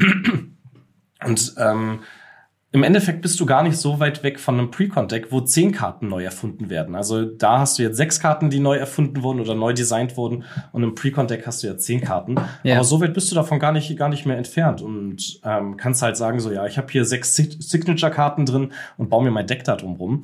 Und ähm, im Endeffekt bist du gar nicht so weit weg von einem Pre-Con-Deck, wo zehn Karten neu erfunden werden. Also da hast du jetzt sechs Karten, die neu erfunden wurden oder neu designt wurden. Und im Pre-Con-Deck hast du ja zehn Karten. Ja. Aber so weit bist du davon gar nicht, gar nicht mehr entfernt. Und ähm, kannst halt sagen, so ja, ich habe hier sechs Signature-Karten drin und baue mir mein Deck da drum rum.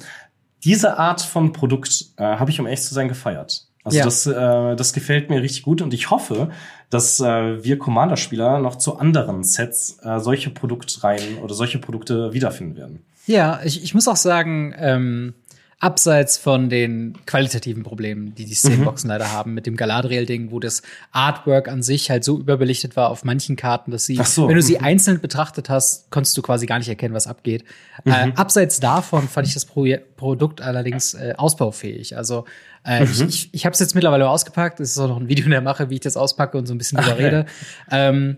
Diese Art von Produkt äh, habe ich, um echt zu sein, gefeiert. Also ja. das, äh, das gefällt mir richtig gut und ich hoffe, dass äh, wir Commander-Spieler noch zu anderen Sets äh, solche Produktreihen oder solche Produkte wiederfinden werden.
Ja, ich, ich muss auch sagen, ähm, abseits von den qualitativen Problemen, die die Szeneboxen mhm. leider haben, mit dem Galadriel-Ding, wo das Artwork an sich halt so überbelichtet war auf manchen Karten, dass sie, so. wenn du sie einzeln betrachtet hast, konntest du quasi gar nicht erkennen, was abgeht. Mhm. Äh, abseits davon fand ich das Pro Produkt allerdings äh, ausbaufähig. Also äh, mhm. Ich, ich, ich habe es jetzt mittlerweile ausgepackt. Es ist auch noch ein Video in der Mache, wie ich das auspacke und so ein bisschen drüber rede. Ähm,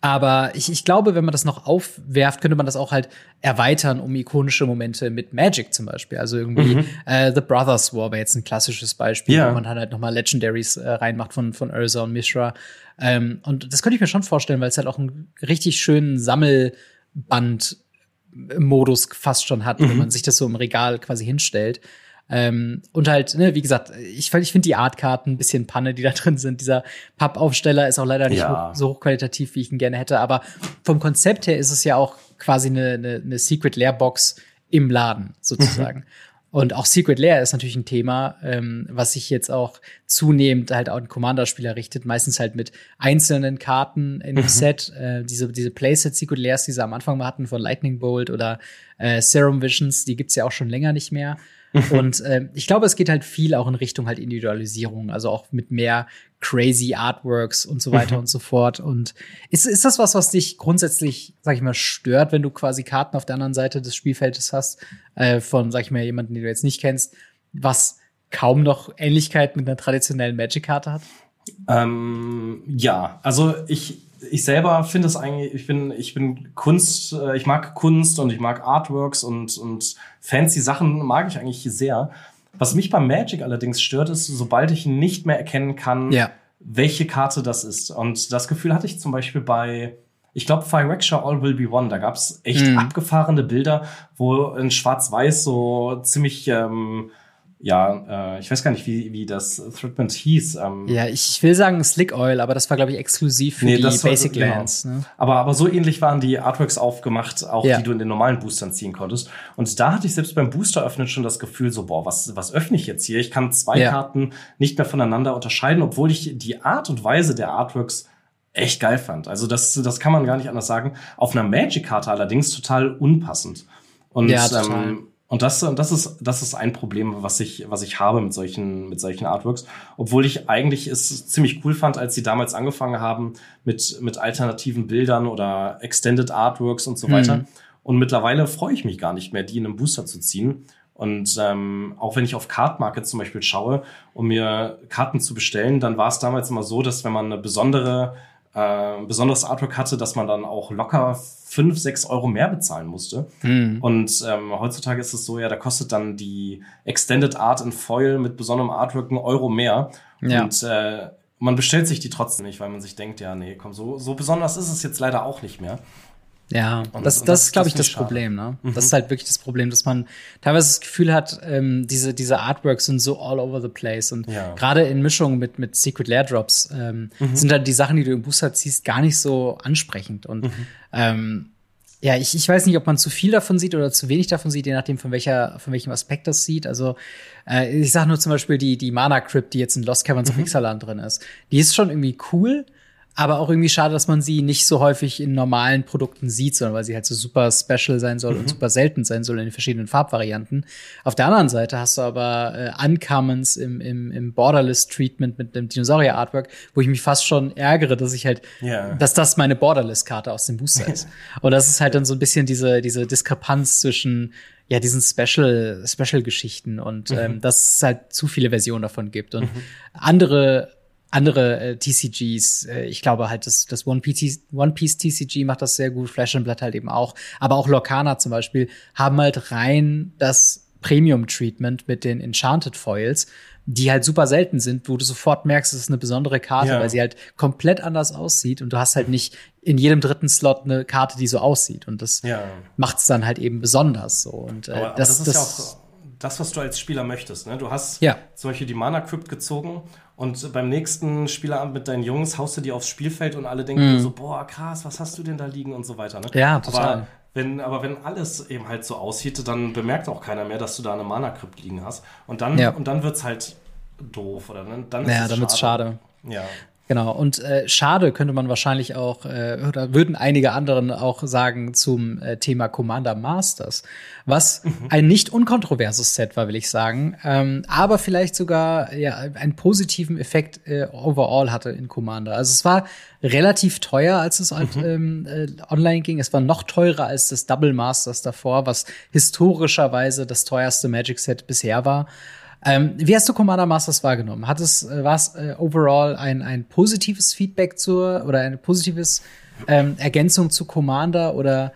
aber ich, ich glaube, wenn man das noch aufwerft, könnte man das auch halt erweitern um ikonische Momente mit Magic zum Beispiel. Also irgendwie mhm. äh, The Brothers War wäre jetzt ein klassisches Beispiel, ja. wo man halt nochmal Legendaries äh, reinmacht von, von Urza und Mishra. Ähm, und das könnte ich mir schon vorstellen, weil es halt auch einen richtig schönen Sammelband-Modus fast schon hat, mhm. wenn man sich das so im Regal quasi hinstellt. Ähm, und halt, ne, wie gesagt, ich, ich finde die Artkarten ein bisschen Panne, die da <laughs> drin sind. Dieser Pappaufsteller ist auch leider nicht ja. so hochqualitativ, wie ich ihn gerne hätte. Aber vom Konzept her ist es ja auch quasi eine, eine, eine Secret Leerbox im Laden sozusagen. Mhm. Und auch Secret Lair ist natürlich ein Thema, ähm, was sich jetzt auch zunehmend halt auch an Commander-Spieler richtet, meistens halt mit einzelnen Karten in dem mhm. Set. Äh, diese diese Playset Secret Lairs, die sie am Anfang mal hatten von Lightning Bolt oder äh, Serum Visions, die gibt's ja auch schon länger nicht mehr. Und äh, ich glaube, es geht halt viel auch in Richtung halt Individualisierung, also auch mit mehr crazy Artworks und so weiter mhm. und so fort. Und ist, ist das was, was dich grundsätzlich, sag ich mal, stört, wenn du quasi Karten auf der anderen Seite des Spielfeldes hast, äh, von, sag ich mal, jemanden, den du jetzt nicht kennst, was kaum noch Ähnlichkeit mit einer traditionellen Magic-Karte hat?
Ähm, ja, also ich, ich selber finde es eigentlich, ich bin, ich bin Kunst, äh, ich mag Kunst und ich mag Artworks und, und fancy Sachen mag ich eigentlich sehr. Was mich beim Magic allerdings stört, ist, sobald ich nicht mehr erkennen kann, ja. welche Karte das ist. Und das Gefühl hatte ich zum Beispiel bei, ich glaube, Phyrexia All Will Be One. Da gab es echt mhm. abgefahrene Bilder, wo in Schwarz-Weiß so ziemlich ähm, ja, äh, ich weiß gar nicht, wie, wie das Treatment hieß.
Ähm, ja, ich will sagen Slick Oil, aber das war, glaube ich, exklusiv für nee, die Basic war, genau. Lands. Ne?
Aber, aber so ähnlich waren die Artworks aufgemacht, auch ja. die du in den normalen Boostern ziehen konntest. Und da hatte ich selbst beim Booster öffnen schon das Gefühl, so, boah, was, was öffne ich jetzt hier? Ich kann zwei ja. Karten nicht mehr voneinander unterscheiden, obwohl ich die Art und Weise der Artworks echt geil fand. Also das, das kann man gar nicht anders sagen. Auf einer Magic-Karte allerdings total unpassend. Und ja. Ähm, und das, das ist, das ist ein Problem, was ich, was ich habe mit solchen, mit solchen Artworks. Obwohl ich eigentlich es ziemlich cool fand, als sie damals angefangen haben mit, mit alternativen Bildern oder Extended Artworks und so mhm. weiter. Und mittlerweile freue ich mich gar nicht mehr, die in einem Booster zu ziehen. Und ähm, auch wenn ich auf Card Market zum Beispiel schaue, um mir Karten zu bestellen, dann war es damals immer so, dass wenn man eine besondere äh, besonderes Artwork hatte, dass man dann auch locker fünf, sechs Euro mehr bezahlen musste. Mhm. Und ähm, heutzutage ist es so, ja, da kostet dann die Extended Art in Foil mit besonderem Artwork einen Euro mehr. Ja. Und äh, man bestellt sich die trotzdem nicht, weil man sich denkt, ja, nee, komm, so, so besonders ist es jetzt leider auch nicht mehr.
Ja, und, das, und das, das ist, glaube ich, das Problem. Ne? Mhm. Das ist halt wirklich das Problem, dass man teilweise das Gefühl hat, ähm, diese, diese Artworks sind so all over the place. Und ja. gerade in Mischung mit, mit Secret Lair Drops ähm, mhm. sind halt die Sachen, die du im Booster ziehst, gar nicht so ansprechend. Und mhm. ähm, ja, ich, ich weiß nicht, ob man zu viel davon sieht oder zu wenig davon sieht, je nachdem, von welcher, von welchem Aspekt das sieht. Also, äh, ich sag nur zum Beispiel die, die Mana Crypt, die jetzt in Lost Caverns mhm. of Ixalan drin ist. Die ist schon irgendwie cool, aber auch irgendwie schade, dass man sie nicht so häufig in normalen Produkten sieht, sondern weil sie halt so super special sein soll mhm. und super selten sein soll in den verschiedenen Farbvarianten. Auf der anderen Seite hast du aber äh, Uncommons im, im, im Borderless-Treatment mit dem Dinosaurier-Artwork, wo ich mich fast schon ärgere, dass ich halt, yeah. dass das meine Borderless-Karte aus dem Booster ist. und das ist halt dann so ein bisschen diese, diese Diskrepanz zwischen ja, diesen Special, Special-Geschichten und mhm. ähm, dass es halt zu viele Versionen davon gibt. Und mhm. andere andere äh, TCGs, äh, ich glaube halt, das, das One, Piece, One Piece TCG macht das sehr gut, Flash and Blood halt eben auch, aber auch Lorcana zum Beispiel haben halt rein das Premium-Treatment mit den Enchanted Foils, die halt super selten sind, wo du sofort merkst, es ist eine besondere Karte, ja. weil sie halt komplett anders aussieht und du hast halt nicht in jedem dritten Slot eine Karte, die so aussieht und das ja. macht es dann halt eben besonders so und äh,
aber, aber das, das, ist das, was du als Spieler möchtest. Ne? Du hast ja. zum Beispiel die Mana Crypt gezogen und beim nächsten Spielabend mit deinen Jungs haust du die aufs Spielfeld und alle denken mhm. so, boah, krass, was hast du denn da liegen und so weiter. Ne?
Ja, total.
Aber wenn, aber wenn alles eben halt so aussieht, dann bemerkt auch keiner mehr, dass du da eine Mana-Crypt liegen hast. Und dann, ja. und dann wird es halt doof, oder? Ne?
Dann ist ja, dann wird es schade.
Ja.
Genau, und äh, schade könnte man wahrscheinlich auch, äh, oder würden einige anderen auch sagen zum äh, Thema Commander Masters, was mhm. ein nicht unkontroverses Set war, will ich sagen, ähm, aber vielleicht sogar ja, einen positiven Effekt äh, overall hatte in Commander. Also es war relativ teuer, als es halt, mhm. ähm, äh, online ging. Es war noch teurer als das Double Masters davor, was historischerweise das teuerste Magic Set bisher war. Ähm, wie hast du Commander Masters wahrgenommen? Hat es, äh, war es äh, overall ein, ein positives Feedback zur oder eine positives ähm, Ergänzung zu Commander oder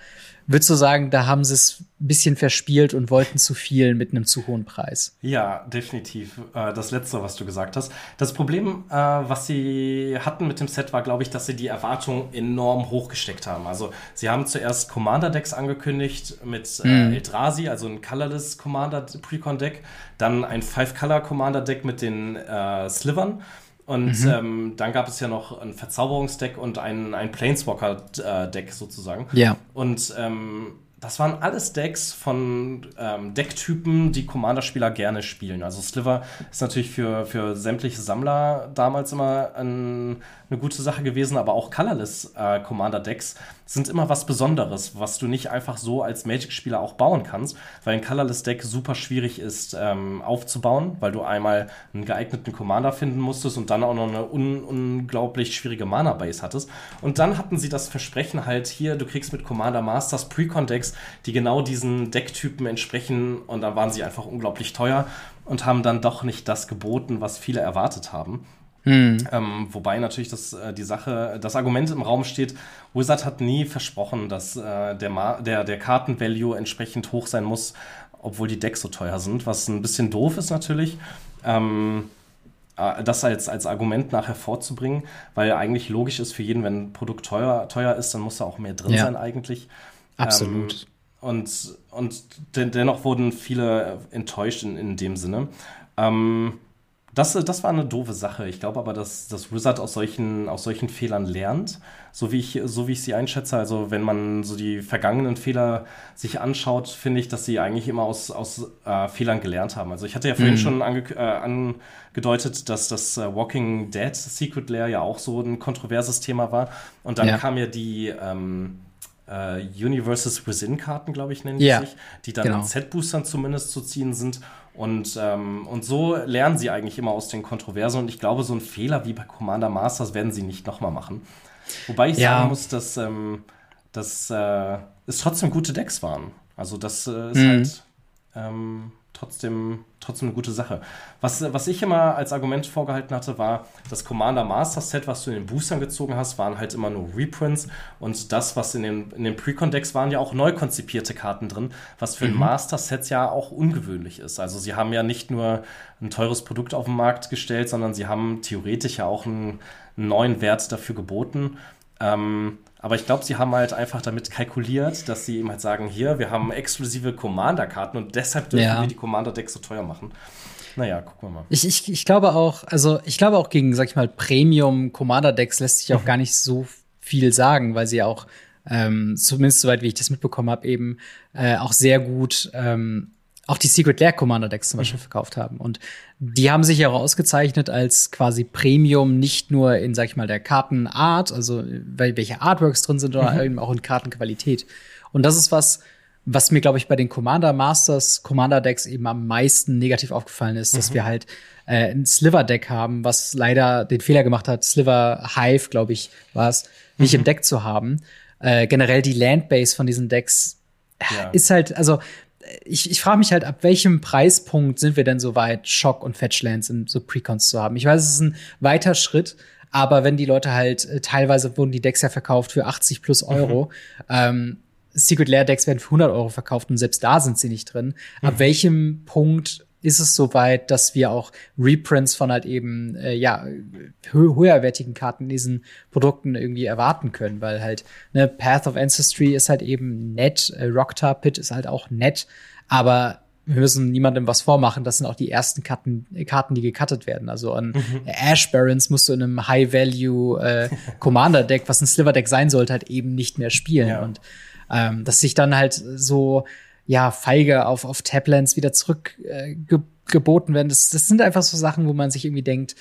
Würdest du sagen, da haben sie es ein bisschen verspielt und wollten zu viel mit einem zu hohen Preis?
Ja, definitiv. Äh, das Letzte, was du gesagt hast. Das Problem, äh, was sie hatten mit dem Set, war, glaube ich, dass sie die Erwartungen enorm hochgesteckt haben. Also, sie haben zuerst Commander-Decks angekündigt mit mm. Eldrazi, also ein Colorless Commander Precon-Deck, dann ein Five-Color-Commander-Deck mit den äh, Slivern und mhm. ähm, dann gab es ja noch ein Verzauberungsdeck und ein, ein Planeswalker-Deck sozusagen.
Ja.
Und ähm, das waren alles Decks von ähm, Decktypen, die Commander-Spieler gerne spielen. Also Sliver ist natürlich für, für sämtliche Sammler damals immer ein, eine gute Sache gewesen, aber auch Colorless äh, Commander-Decks sind immer was Besonderes, was du nicht einfach so als Magic-Spieler auch bauen kannst, weil ein Colorless-Deck super schwierig ist ähm, aufzubauen, weil du einmal einen geeigneten Commander finden musstest und dann auch noch eine un unglaublich schwierige Mana-Base hattest. Und dann hatten sie das Versprechen halt hier, du kriegst mit Commander Masters Precon-Decks, die genau diesen Decktypen entsprechen und dann waren sie einfach unglaublich teuer und haben dann doch nicht das geboten, was viele erwartet haben. Hm. Ähm, wobei natürlich das, äh, die Sache, das Argument im Raum steht, Wizard hat nie versprochen, dass äh, der, der, der Kartenvalue entsprechend hoch sein muss, obwohl die Decks so teuer sind, was ein bisschen doof ist natürlich. Ähm, äh, das als, als Argument nachher vorzubringen, weil eigentlich logisch ist für jeden, wenn ein Produkt teuer, teuer ist, dann muss da auch mehr drin ja. sein eigentlich.
Absolut. Ähm,
und und den, dennoch wurden viele enttäuscht in, in dem Sinne. Ähm, das, das war eine doofe Sache. Ich glaube aber, dass, dass Wizard aus solchen, aus solchen Fehlern lernt, so wie, ich, so wie ich sie einschätze. Also, wenn man so die vergangenen Fehler sich anschaut, finde ich, dass sie eigentlich immer aus, aus äh, Fehlern gelernt haben. Also, ich hatte ja vorhin mhm. schon ange, äh, angedeutet, dass das äh, Walking Dead Secret Lair ja auch so ein kontroverses Thema war. Und dann ja. kam ja die. Ähm, äh, Universes Within-Karten, glaube ich, nennen die ja, sich, die dann genau. in Set-Boostern zumindest zu ziehen sind. Und, ähm, und so lernen sie eigentlich immer aus den Kontroversen. Und ich glaube, so einen Fehler wie bei Commander Masters werden sie nicht nochmal machen. Wobei ich ja. sagen muss, dass, ähm, dass äh, es trotzdem gute Decks waren. Also das äh, ist mhm. halt ähm, trotzdem, trotzdem eine gute Sache. Was, was ich immer als Argument vorgehalten hatte, war, das Commander Master Set, was du in den Boostern gezogen hast, waren halt immer nur Reprints und das, was in den, in den Precon-Decks waren ja auch neu konzipierte Karten drin, was für mhm. ein Master Set ja auch ungewöhnlich ist. Also sie haben ja nicht nur ein teures Produkt auf den Markt gestellt, sondern sie haben theoretisch ja auch einen, einen neuen Wert dafür geboten. Ähm, aber ich glaube, sie haben halt einfach damit kalkuliert, dass sie eben halt sagen, hier, wir haben exklusive Commander-Karten und deshalb dürfen ja. wir die Commander-Decks so teuer machen. Naja, gucken wir mal.
Ich, ich, ich glaube auch, also ich glaube auch gegen, sag ich mal, Premium-Commander-Decks lässt sich auch mhm. gar nicht so viel sagen, weil sie auch, ähm, zumindest soweit wie ich das mitbekommen habe, eben äh, auch sehr gut ähm, auch die Secret Lair Commander Decks zum Beispiel mhm. verkauft haben. Und die haben sich ja auch ausgezeichnet als quasi Premium, nicht nur in, sag ich mal, der Kartenart, also welche Artworks drin sind, sondern mhm. eben auch in Kartenqualität. Und das ist was, was mir, glaube ich, bei den Commander Masters Commander Decks eben am meisten negativ aufgefallen ist, mhm. dass wir halt äh, ein Sliver Deck haben, was leider den Fehler gemacht hat, Sliver Hive, glaube ich, war es, nicht mhm. im Deck zu haben. Äh, generell die Landbase von diesen Decks ja. ist halt, also ich, ich frage mich halt, ab welchem Preispunkt sind wir denn so weit, Shock und Fetchlands in so Precons zu haben? Ich weiß, es ist ein weiter Schritt, aber wenn die Leute halt, äh, teilweise wurden die Decks ja verkauft für 80 plus Euro, mhm. ähm, Secret Lair Decks werden für 100 Euro verkauft und selbst da sind sie nicht drin. Mhm. Ab welchem Punkt ist es soweit, dass wir auch Reprints von halt eben äh, ja hö höherwertigen Karten in diesen Produkten irgendwie erwarten können, weil halt ne Path of Ancestry ist halt eben nett, äh, Rocktar Pit ist halt auch nett, aber wir müssen niemandem was vormachen. Das sind auch die ersten Karten, Karten die gecuttet werden. Also an mhm. Ash Barons musst du in einem High Value äh, <laughs> Commander Deck, was ein Sliver Deck sein sollte, halt eben nicht mehr spielen ja. und ähm, dass sich dann halt so ja, feige auf, auf Tablands wieder zurückgeboten äh, werden. Das, das sind einfach so Sachen, wo man sich irgendwie denkt,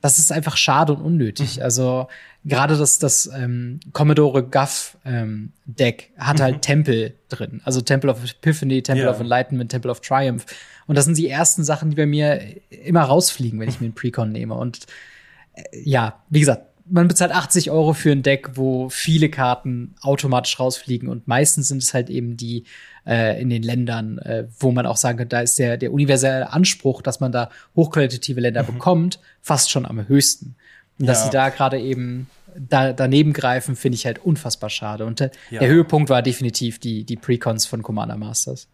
das ist einfach schade und unnötig. Mhm. Also gerade das, das ähm, Commodore Guff ähm, Deck hat halt mhm. Tempel drin. Also Temple of Epiphany, Temple yeah. of Enlightenment, Temple of Triumph. Und das sind die ersten Sachen, die bei mir immer rausfliegen, wenn ich mir einen Precon nehme. Und äh, ja, wie gesagt, man bezahlt 80 Euro für ein Deck, wo viele Karten automatisch rausfliegen. Und meistens sind es halt eben die äh, in den Ländern, äh, wo man auch sagen kann, da ist der, der universelle Anspruch, dass man da hochqualitative Länder mhm. bekommt, fast schon am höchsten. Und dass ja. sie da gerade eben da, daneben greifen, finde ich halt unfassbar schade. Und äh, ja. der Höhepunkt war definitiv die, die Precons von Commander Masters.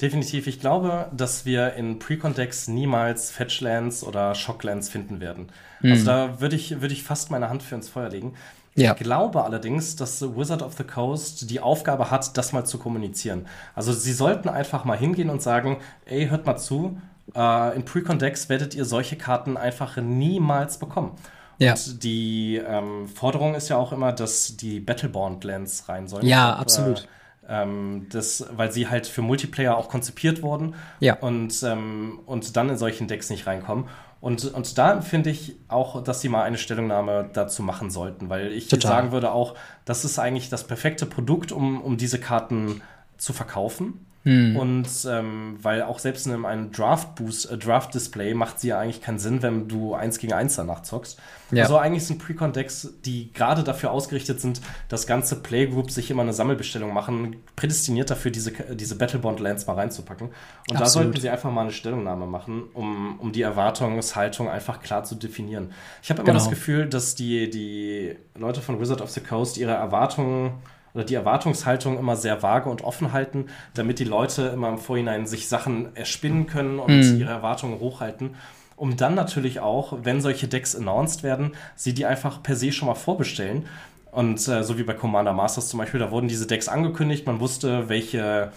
Definitiv. Ich glaube, dass wir in Pre-Context niemals Fetchlands oder Shocklands finden werden. Mhm. Also da würde ich, würde ich fast meine Hand für ins Feuer legen. Ja. Ich glaube allerdings, dass Wizard of the Coast die Aufgabe hat, das mal zu kommunizieren. Also sie sollten einfach mal hingehen und sagen, ey, hört mal zu, äh, in Precon-Decks werdet ihr solche Karten einfach niemals bekommen. Ja. Und die ähm, Forderung ist ja auch immer, dass die Battleborn-Lands rein sollen.
Ja, glaub, absolut. Äh,
ähm, das, weil sie halt für Multiplayer auch konzipiert wurden ja. und, ähm, und dann in solchen Decks nicht reinkommen. Und, und da finde ich auch, dass sie mal eine Stellungnahme dazu machen sollten, weil ich Total. sagen würde auch, das ist eigentlich das perfekte Produkt, um, um diese Karten zu verkaufen. Hm. Und ähm, weil auch selbst in einem Draft-Boost, äh, Draft-Display macht sie ja eigentlich keinen Sinn, wenn du eins gegen eins danach zockst. Ja. Also eigentlich sind Precon-Decks, die gerade dafür ausgerichtet sind, dass ganze Playgroups sich immer eine Sammelbestellung machen, prädestiniert dafür, diese, diese Battlebond-Lands mal reinzupacken. Und Absolut. da sollten sie einfach mal eine Stellungnahme machen, um, um die Erwartungshaltung einfach klar zu definieren. Ich habe immer genau. das Gefühl, dass die, die Leute von Wizard of the Coast ihre Erwartungen oder die Erwartungshaltung immer sehr vage und offen halten, damit die Leute immer im Vorhinein sich Sachen erspinnen können und mhm. ihre Erwartungen hochhalten. Um dann natürlich auch, wenn solche Decks announced werden, sie die einfach per se schon mal vorbestellen. Und äh, so wie bei Commander Masters zum Beispiel, da wurden diese Decks angekündigt, man wusste, welche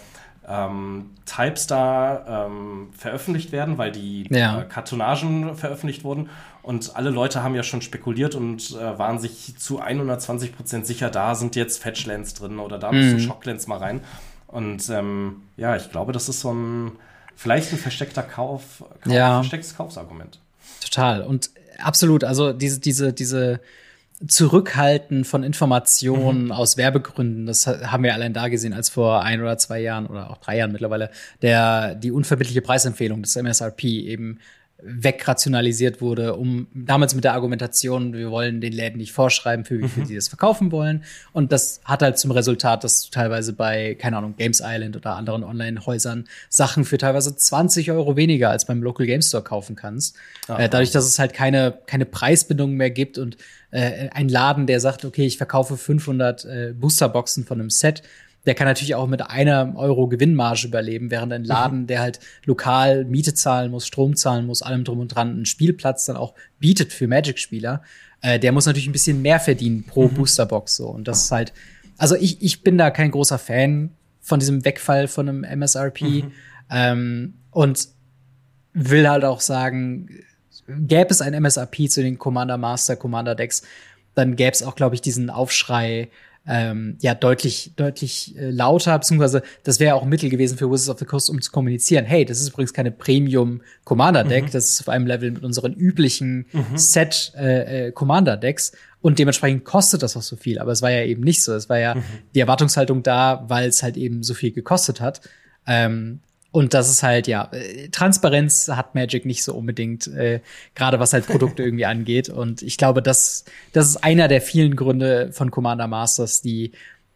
ähm, Types da ähm, veröffentlicht werden, weil die ja. äh, Kartonagen veröffentlicht wurden. Und alle Leute haben ja schon spekuliert und äh, waren sich zu 120 Prozent sicher, da sind jetzt Fetchlands drin oder da müssen mhm. Shocklands mal rein. Und ähm, ja, ich glaube, das ist so ein vielleicht ein versteckter Kauf, Kauf ja. verstecktes Kaufsargument.
Total. Und absolut, also diese, diese, diese Zurückhalten von Informationen mhm. aus Werbegründen, das haben wir allein da gesehen, als vor ein oder zwei Jahren oder auch drei Jahren mittlerweile der die unverbindliche Preisempfehlung des MSRP eben wegrationalisiert wurde, um damals mit der Argumentation, wir wollen den Läden nicht vorschreiben, für wie viel mhm. sie das verkaufen wollen. Und das hat halt zum Resultat, dass du teilweise bei, keine Ahnung, Games Island oder anderen Online-Häusern Sachen für teilweise 20 Euro weniger als beim Local Game Store kaufen kannst. Äh, dadurch, dass es halt keine, keine Preisbindung mehr gibt und äh, ein Laden, der sagt, okay, ich verkaufe 500 äh, Boosterboxen von einem Set, der kann natürlich auch mit einer Euro Gewinnmarge überleben, während ein Laden, der halt lokal Miete zahlen muss, Strom zahlen muss, allem drum und dran, einen Spielplatz dann auch bietet für Magic-Spieler, äh, der muss natürlich ein bisschen mehr verdienen pro mhm. Boosterbox so. Und das ist halt, also ich, ich bin da kein großer Fan von diesem Wegfall von einem MSRP mhm. ähm, und will halt auch sagen, gäbe es ein MSRP zu den Commander Master, Commander Decks, dann gäbe es auch, glaube ich, diesen Aufschrei, ähm, ja deutlich deutlich äh, lauter, beziehungsweise das wäre auch ein Mittel gewesen für Wizards of the Coast, um zu kommunizieren. Hey, das ist übrigens keine Premium Commander Deck, mhm. das ist auf einem Level mit unseren üblichen mhm. Set äh, äh, Commander Decks und dementsprechend kostet das auch so viel. Aber es war ja eben nicht so. Es war ja mhm. die Erwartungshaltung da, weil es halt eben so viel gekostet hat. Ähm, und das ist halt, ja, äh, Transparenz hat Magic nicht so unbedingt, äh, gerade was halt Produkte <laughs> irgendwie angeht. Und ich glaube, das, das ist einer der vielen Gründe von Commander Masters, die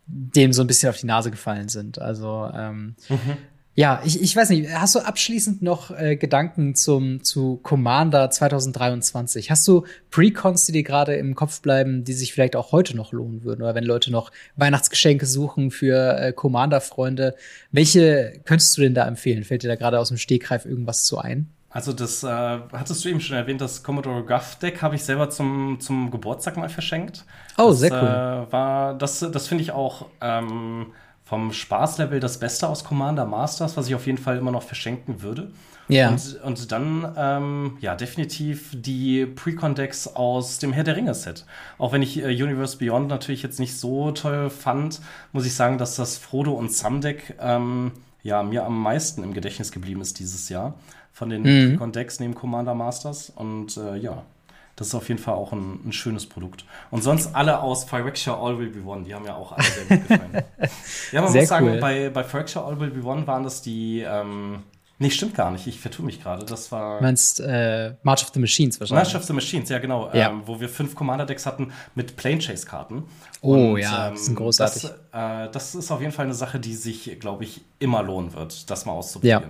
dem so ein bisschen auf die Nase gefallen sind. Also ähm, mhm. Ja, ich, ich weiß nicht, hast du abschließend noch äh, Gedanken zum zu Commander 2023? Hast du Precons, die dir gerade im Kopf bleiben, die sich vielleicht auch heute noch lohnen würden? Oder wenn Leute noch Weihnachtsgeschenke suchen für äh, Commander-Freunde, welche könntest du denn da empfehlen? Fällt dir da gerade aus dem Stegreif irgendwas zu ein?
Also das äh, hattest du eben schon erwähnt, das Commodore Guff Deck habe ich selber zum, zum Geburtstag mal verschenkt.
Oh,
das,
sehr cool.
Äh, war, das das finde ich auch ähm, vom Spaßlevel das Beste aus Commander Masters, was ich auf jeden Fall immer noch verschenken würde. Ja. Und, und dann, ähm, ja, definitiv die Precon-Decks aus dem Herr der Ringe-Set. Auch wenn ich äh, Universe Beyond natürlich jetzt nicht so toll fand, muss ich sagen, dass das Frodo und Sam-Deck ähm, ja, mir am meisten im Gedächtnis geblieben ist dieses Jahr. Von den mhm. Precon-Decks neben Commander Masters. Und äh, ja, das ist auf jeden Fall auch ein, ein, schönes Produkt. Und sonst alle aus Phyrexia All Will Be One, die haben ja auch alle sehr gut gefallen. <laughs> ja, man sehr muss sagen, cool. bei, bei Phyrexia All Will Be One waren das die, ähm, nee, stimmt gar nicht, ich vertue mich gerade, das war...
Du meinst äh, March of the Machines wahrscheinlich?
March of the Machines, ja genau, ja. Ähm, wo wir fünf Commander-Decks hatten mit Plane Chase-Karten.
Oh Und, ja, ähm, die sind großartig.
Das, äh, das ist auf jeden Fall eine Sache, die sich, glaube ich, immer lohnen wird, das mal auszuprobieren. Ja,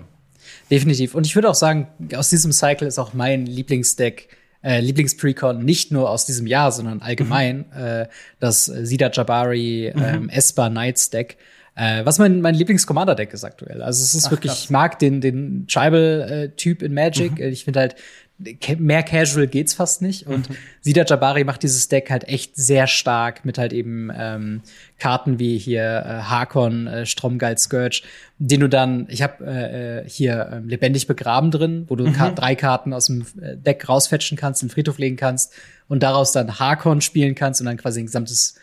definitiv. Und ich würde auch sagen, aus diesem Cycle ist auch mein Lieblingsdeck äh, Lieblingsprecon nicht nur aus diesem Jahr, sondern allgemein mhm. äh, das Sida Jabari mhm. ähm, Esper Knights Deck. Äh, was mein, mein Lieblings-Commander-Deck ist aktuell. Also es ist Ach, wirklich, krass. ich mag den, den Tribal-Typ in Magic. Mhm. Ich finde halt, mehr casual geht's fast nicht. Und mhm. Sida Jabari macht dieses Deck halt echt sehr stark mit halt eben ähm, Karten wie hier äh, Harkon, äh, Stromgeil Scourge, den du dann, ich habe äh, äh, hier äh, lebendig begraben drin, wo du mhm. Ka drei Karten aus dem äh, Deck rausfetchen kannst, in den Friedhof legen kannst und daraus dann Harkon spielen kannst und dann quasi ein gesamtes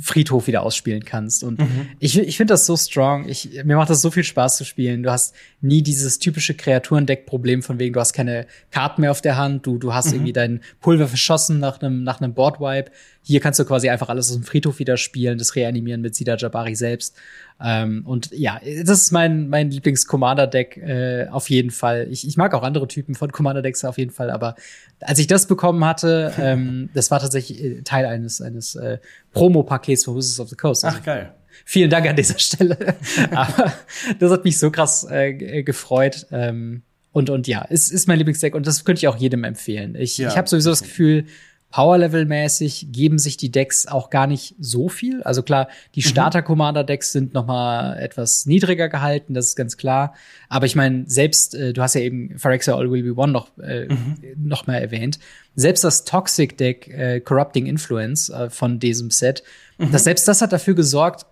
Friedhof wieder ausspielen kannst. Und mhm. ich, ich finde das so strong. Ich, mir macht das so viel Spaß zu spielen. Du hast nie dieses typische Kreaturendeck-Problem von wegen, du hast keine Karten mehr auf der Hand, du, du hast mhm. irgendwie dein Pulver verschossen nach einem nach einem Boardwipe. Hier kannst du quasi einfach alles aus dem Friedhof wieder spielen, das reanimieren mit Sida Jabari selbst. Ähm, und ja, das ist mein, mein Lieblings-Commander-Deck äh, auf jeden Fall. Ich, ich mag auch andere Typen von Commander-Decks auf jeden Fall, aber als ich das bekommen hatte, ähm, <laughs> das war tatsächlich äh, Teil eines, eines äh, Promo-Pakets für Wizards of the Coast.
Ach, geil.
Vielen Dank an dieser Stelle. <laughs> aber das hat mich so krass äh, gefreut. Ähm, und, und ja, es ist mein Lieblingsdeck und das könnte ich auch jedem empfehlen. Ich, ja. ich habe sowieso das Gefühl, Power-Level-mäßig geben sich die Decks auch gar nicht so viel. Also klar, die mhm. Starter-Commander-Decks sind noch mal etwas niedriger gehalten, das ist ganz klar. Aber ich meine, selbst, äh, du hast ja eben Phyrexia All Will Be One noch, äh, mhm. noch mal erwähnt. Selbst das Toxic-Deck äh, Corrupting Influence äh, von diesem Set, mhm. das, selbst das hat dafür gesorgt,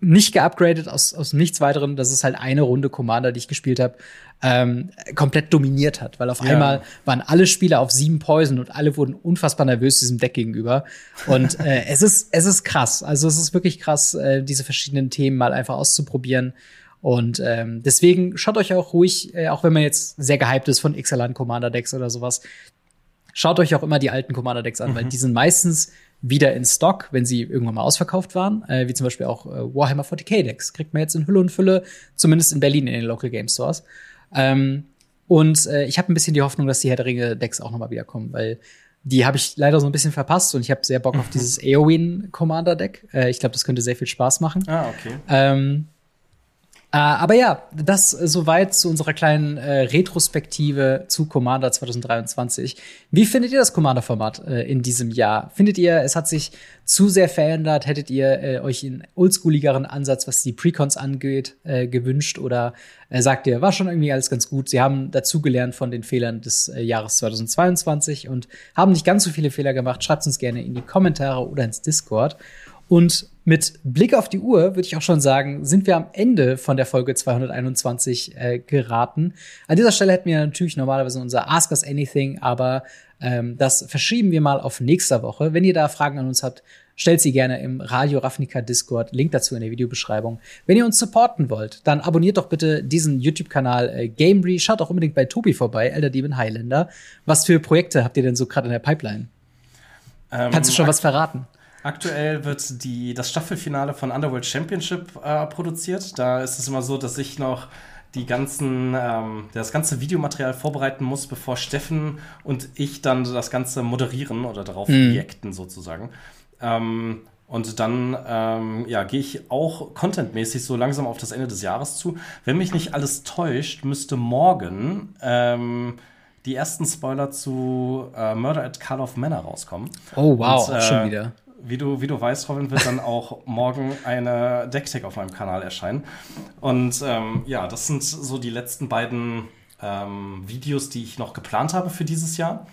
nicht geupgradet aus, aus nichts weiterem. Das ist halt eine Runde Commander, die ich gespielt habe, ähm, komplett dominiert hat, weil auf ja. einmal waren alle Spieler auf sieben Poison und alle wurden unfassbar nervös diesem Deck gegenüber. Und äh, <laughs> es ist es ist krass. Also es ist wirklich krass, äh, diese verschiedenen Themen mal einfach auszuprobieren. Und ähm, deswegen schaut euch auch ruhig, äh, auch wenn man jetzt sehr gehypt ist von Xalan Commander Decks oder sowas, schaut euch auch immer die alten Commander Decks an, mhm. weil die sind meistens wieder in Stock, wenn sie irgendwann mal ausverkauft waren, äh, wie zum Beispiel auch äh, Warhammer 40k Decks. Kriegt man jetzt in Hülle und Fülle, zumindest in Berlin in den Local Game Stores. Ähm, Und äh, ich habe ein bisschen die Hoffnung, dass die Herr der Ringe-Decks auch nochmal wiederkommen, weil die habe ich leider so ein bisschen verpasst und ich habe sehr Bock auf dieses Eowyn Commander Deck. Äh, ich glaube, das könnte sehr viel Spaß machen.
Ah, okay.
Ähm, äh, aber ja, das äh, soweit zu unserer kleinen äh, Retrospektive zu Commander 2023. Wie findet ihr das Commander-Format äh, in diesem Jahr? Findet ihr, es hat sich zu sehr verändert? Hättet ihr äh, euch einen oldschooligeren Ansatz, was die Precons angeht, äh, gewünscht? Oder sagt ihr, war schon irgendwie alles ganz gut? Sie haben dazugelernt von den Fehlern des Jahres 2022 und haben nicht ganz so viele Fehler gemacht. Schreibt uns gerne in die Kommentare oder ins Discord. Und mit Blick auf die Uhr würde ich auch schon sagen, sind wir am Ende von der Folge 221 äh, geraten. An dieser Stelle hätten wir natürlich normalerweise unser Ask Us Anything, aber ähm, das verschieben wir mal auf nächste Woche. Wenn ihr da Fragen an uns habt, stellt sie gerne im Radio Ravnica Discord. Link dazu in der Videobeschreibung. Wenn ihr uns supporten wollt, dann abonniert doch bitte diesen YouTube-Kanal äh, Gamery. Schaut auch unbedingt bei Tobi vorbei, Elder Demon Highlander. Was für Projekte habt ihr denn so gerade in der Pipeline? Ähm, Kannst du schon was verraten?
Aktuell wird die, das Staffelfinale von Underworld Championship äh, produziert. Da ist es immer so, dass ich noch die ganzen, ähm, das ganze Videomaterial vorbereiten muss, bevor Steffen und ich dann das Ganze moderieren oder darauf mhm. reacten sozusagen. Ähm, und dann ähm, ja, gehe ich auch contentmäßig so langsam auf das Ende des Jahres zu. Wenn mich nicht alles täuscht, müsste morgen ähm, die ersten Spoiler zu äh, Murder at Call of Manor rauskommen.
Oh wow, und, äh, schon wieder
wie du, wie du weißt, Robin, wird dann auch morgen eine Decktech auf meinem Kanal erscheinen. Und ähm, ja, das sind so die letzten beiden ähm, Videos, die ich noch geplant habe für dieses Jahr.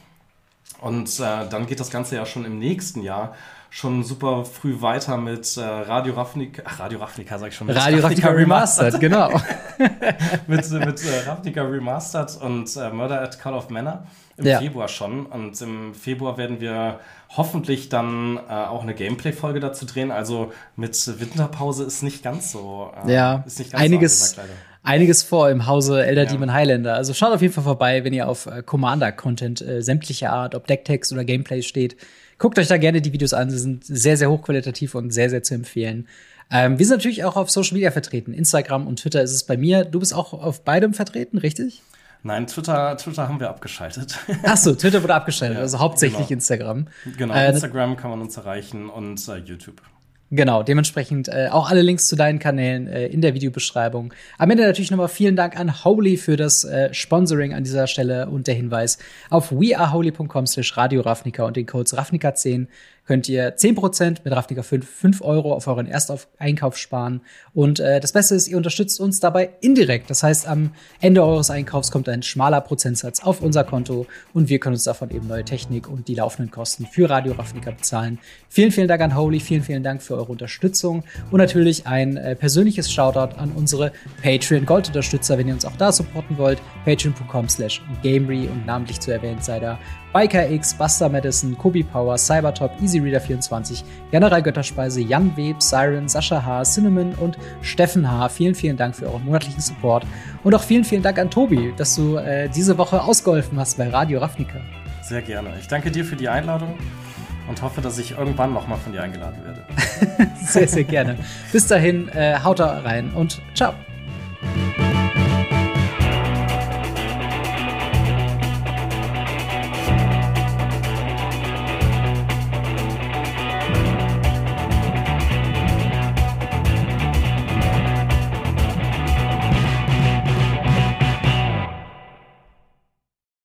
Und äh, dann geht das Ganze ja schon im nächsten Jahr schon super früh weiter mit äh, Radio Ravnica, ach, Radio Ravnica sag ich schon.
Radio Ravnica Remastered, genau. <laughs>
mit mit äh, Ravnica Remastered und äh, Murder at Call of Manor im ja. Februar schon. Und im Februar werden wir hoffentlich dann äh, auch eine Gameplay-Folge dazu drehen. Also mit Winterpause ist nicht ganz so.
Äh, ja, ist nicht ganz einiges. So einiges vor im Hause Elder ja. Demon Highlander. Also schaut auf jeden Fall vorbei, wenn ihr auf äh, Commander-Content äh, sämtlicher Art, ob Decktext oder Gameplay steht. Guckt euch da gerne die Videos an. Sie sind sehr, sehr hochqualitativ und sehr, sehr zu empfehlen. Ähm, wir sind natürlich auch auf Social Media vertreten. Instagram und Twitter ist es bei mir. Du bist auch auf beidem vertreten, richtig?
Nein, Twitter, Twitter haben wir abgeschaltet. <laughs>
Ach so, Twitter wurde abgeschaltet, ja, also hauptsächlich genau. Instagram.
Genau, äh, Instagram kann man uns erreichen und äh, YouTube.
Genau, dementsprechend äh, auch alle Links zu deinen Kanälen äh, in der Videobeschreibung. Am Ende natürlich nochmal vielen Dank an Holy für das äh, Sponsoring an dieser Stelle und der Hinweis auf weareholy.com slash Radio Ravnica und den Codes Ravnica10 könnt ihr 10% mit Ravnica 5, 5 Euro auf euren Ersteinkauf sparen. Und äh, das Beste ist, ihr unterstützt uns dabei indirekt. Das heißt, am Ende eures Einkaufs kommt ein schmaler Prozentsatz auf unser Konto und wir können uns davon eben neue Technik und die laufenden Kosten für Radio Ravnica bezahlen. Vielen, vielen Dank an Holy, vielen, vielen Dank für eure Unterstützung und natürlich ein äh, persönliches Shoutout an unsere Patreon Gold-Unterstützer, wenn ihr uns auch da supporten wollt. Patreon.com slash Gamery und namentlich zu erwähnt sei da Biker X, Buster Madison, Kobi Power, Cybertop, EasyReader24, General Götterspeise, Jan Web, Siren, Sascha H., Cinnamon und Steffen H. Vielen, vielen Dank für euren monatlichen Support. Und auch vielen, vielen Dank an Tobi, dass du äh, diese Woche ausgeholfen hast bei Radio Ravnica.
Sehr gerne. Ich danke dir für die Einladung und hoffe, dass ich irgendwann nochmal von dir eingeladen werde. <laughs>
sehr, sehr gerne. Bis dahin, äh, haut da rein und ciao.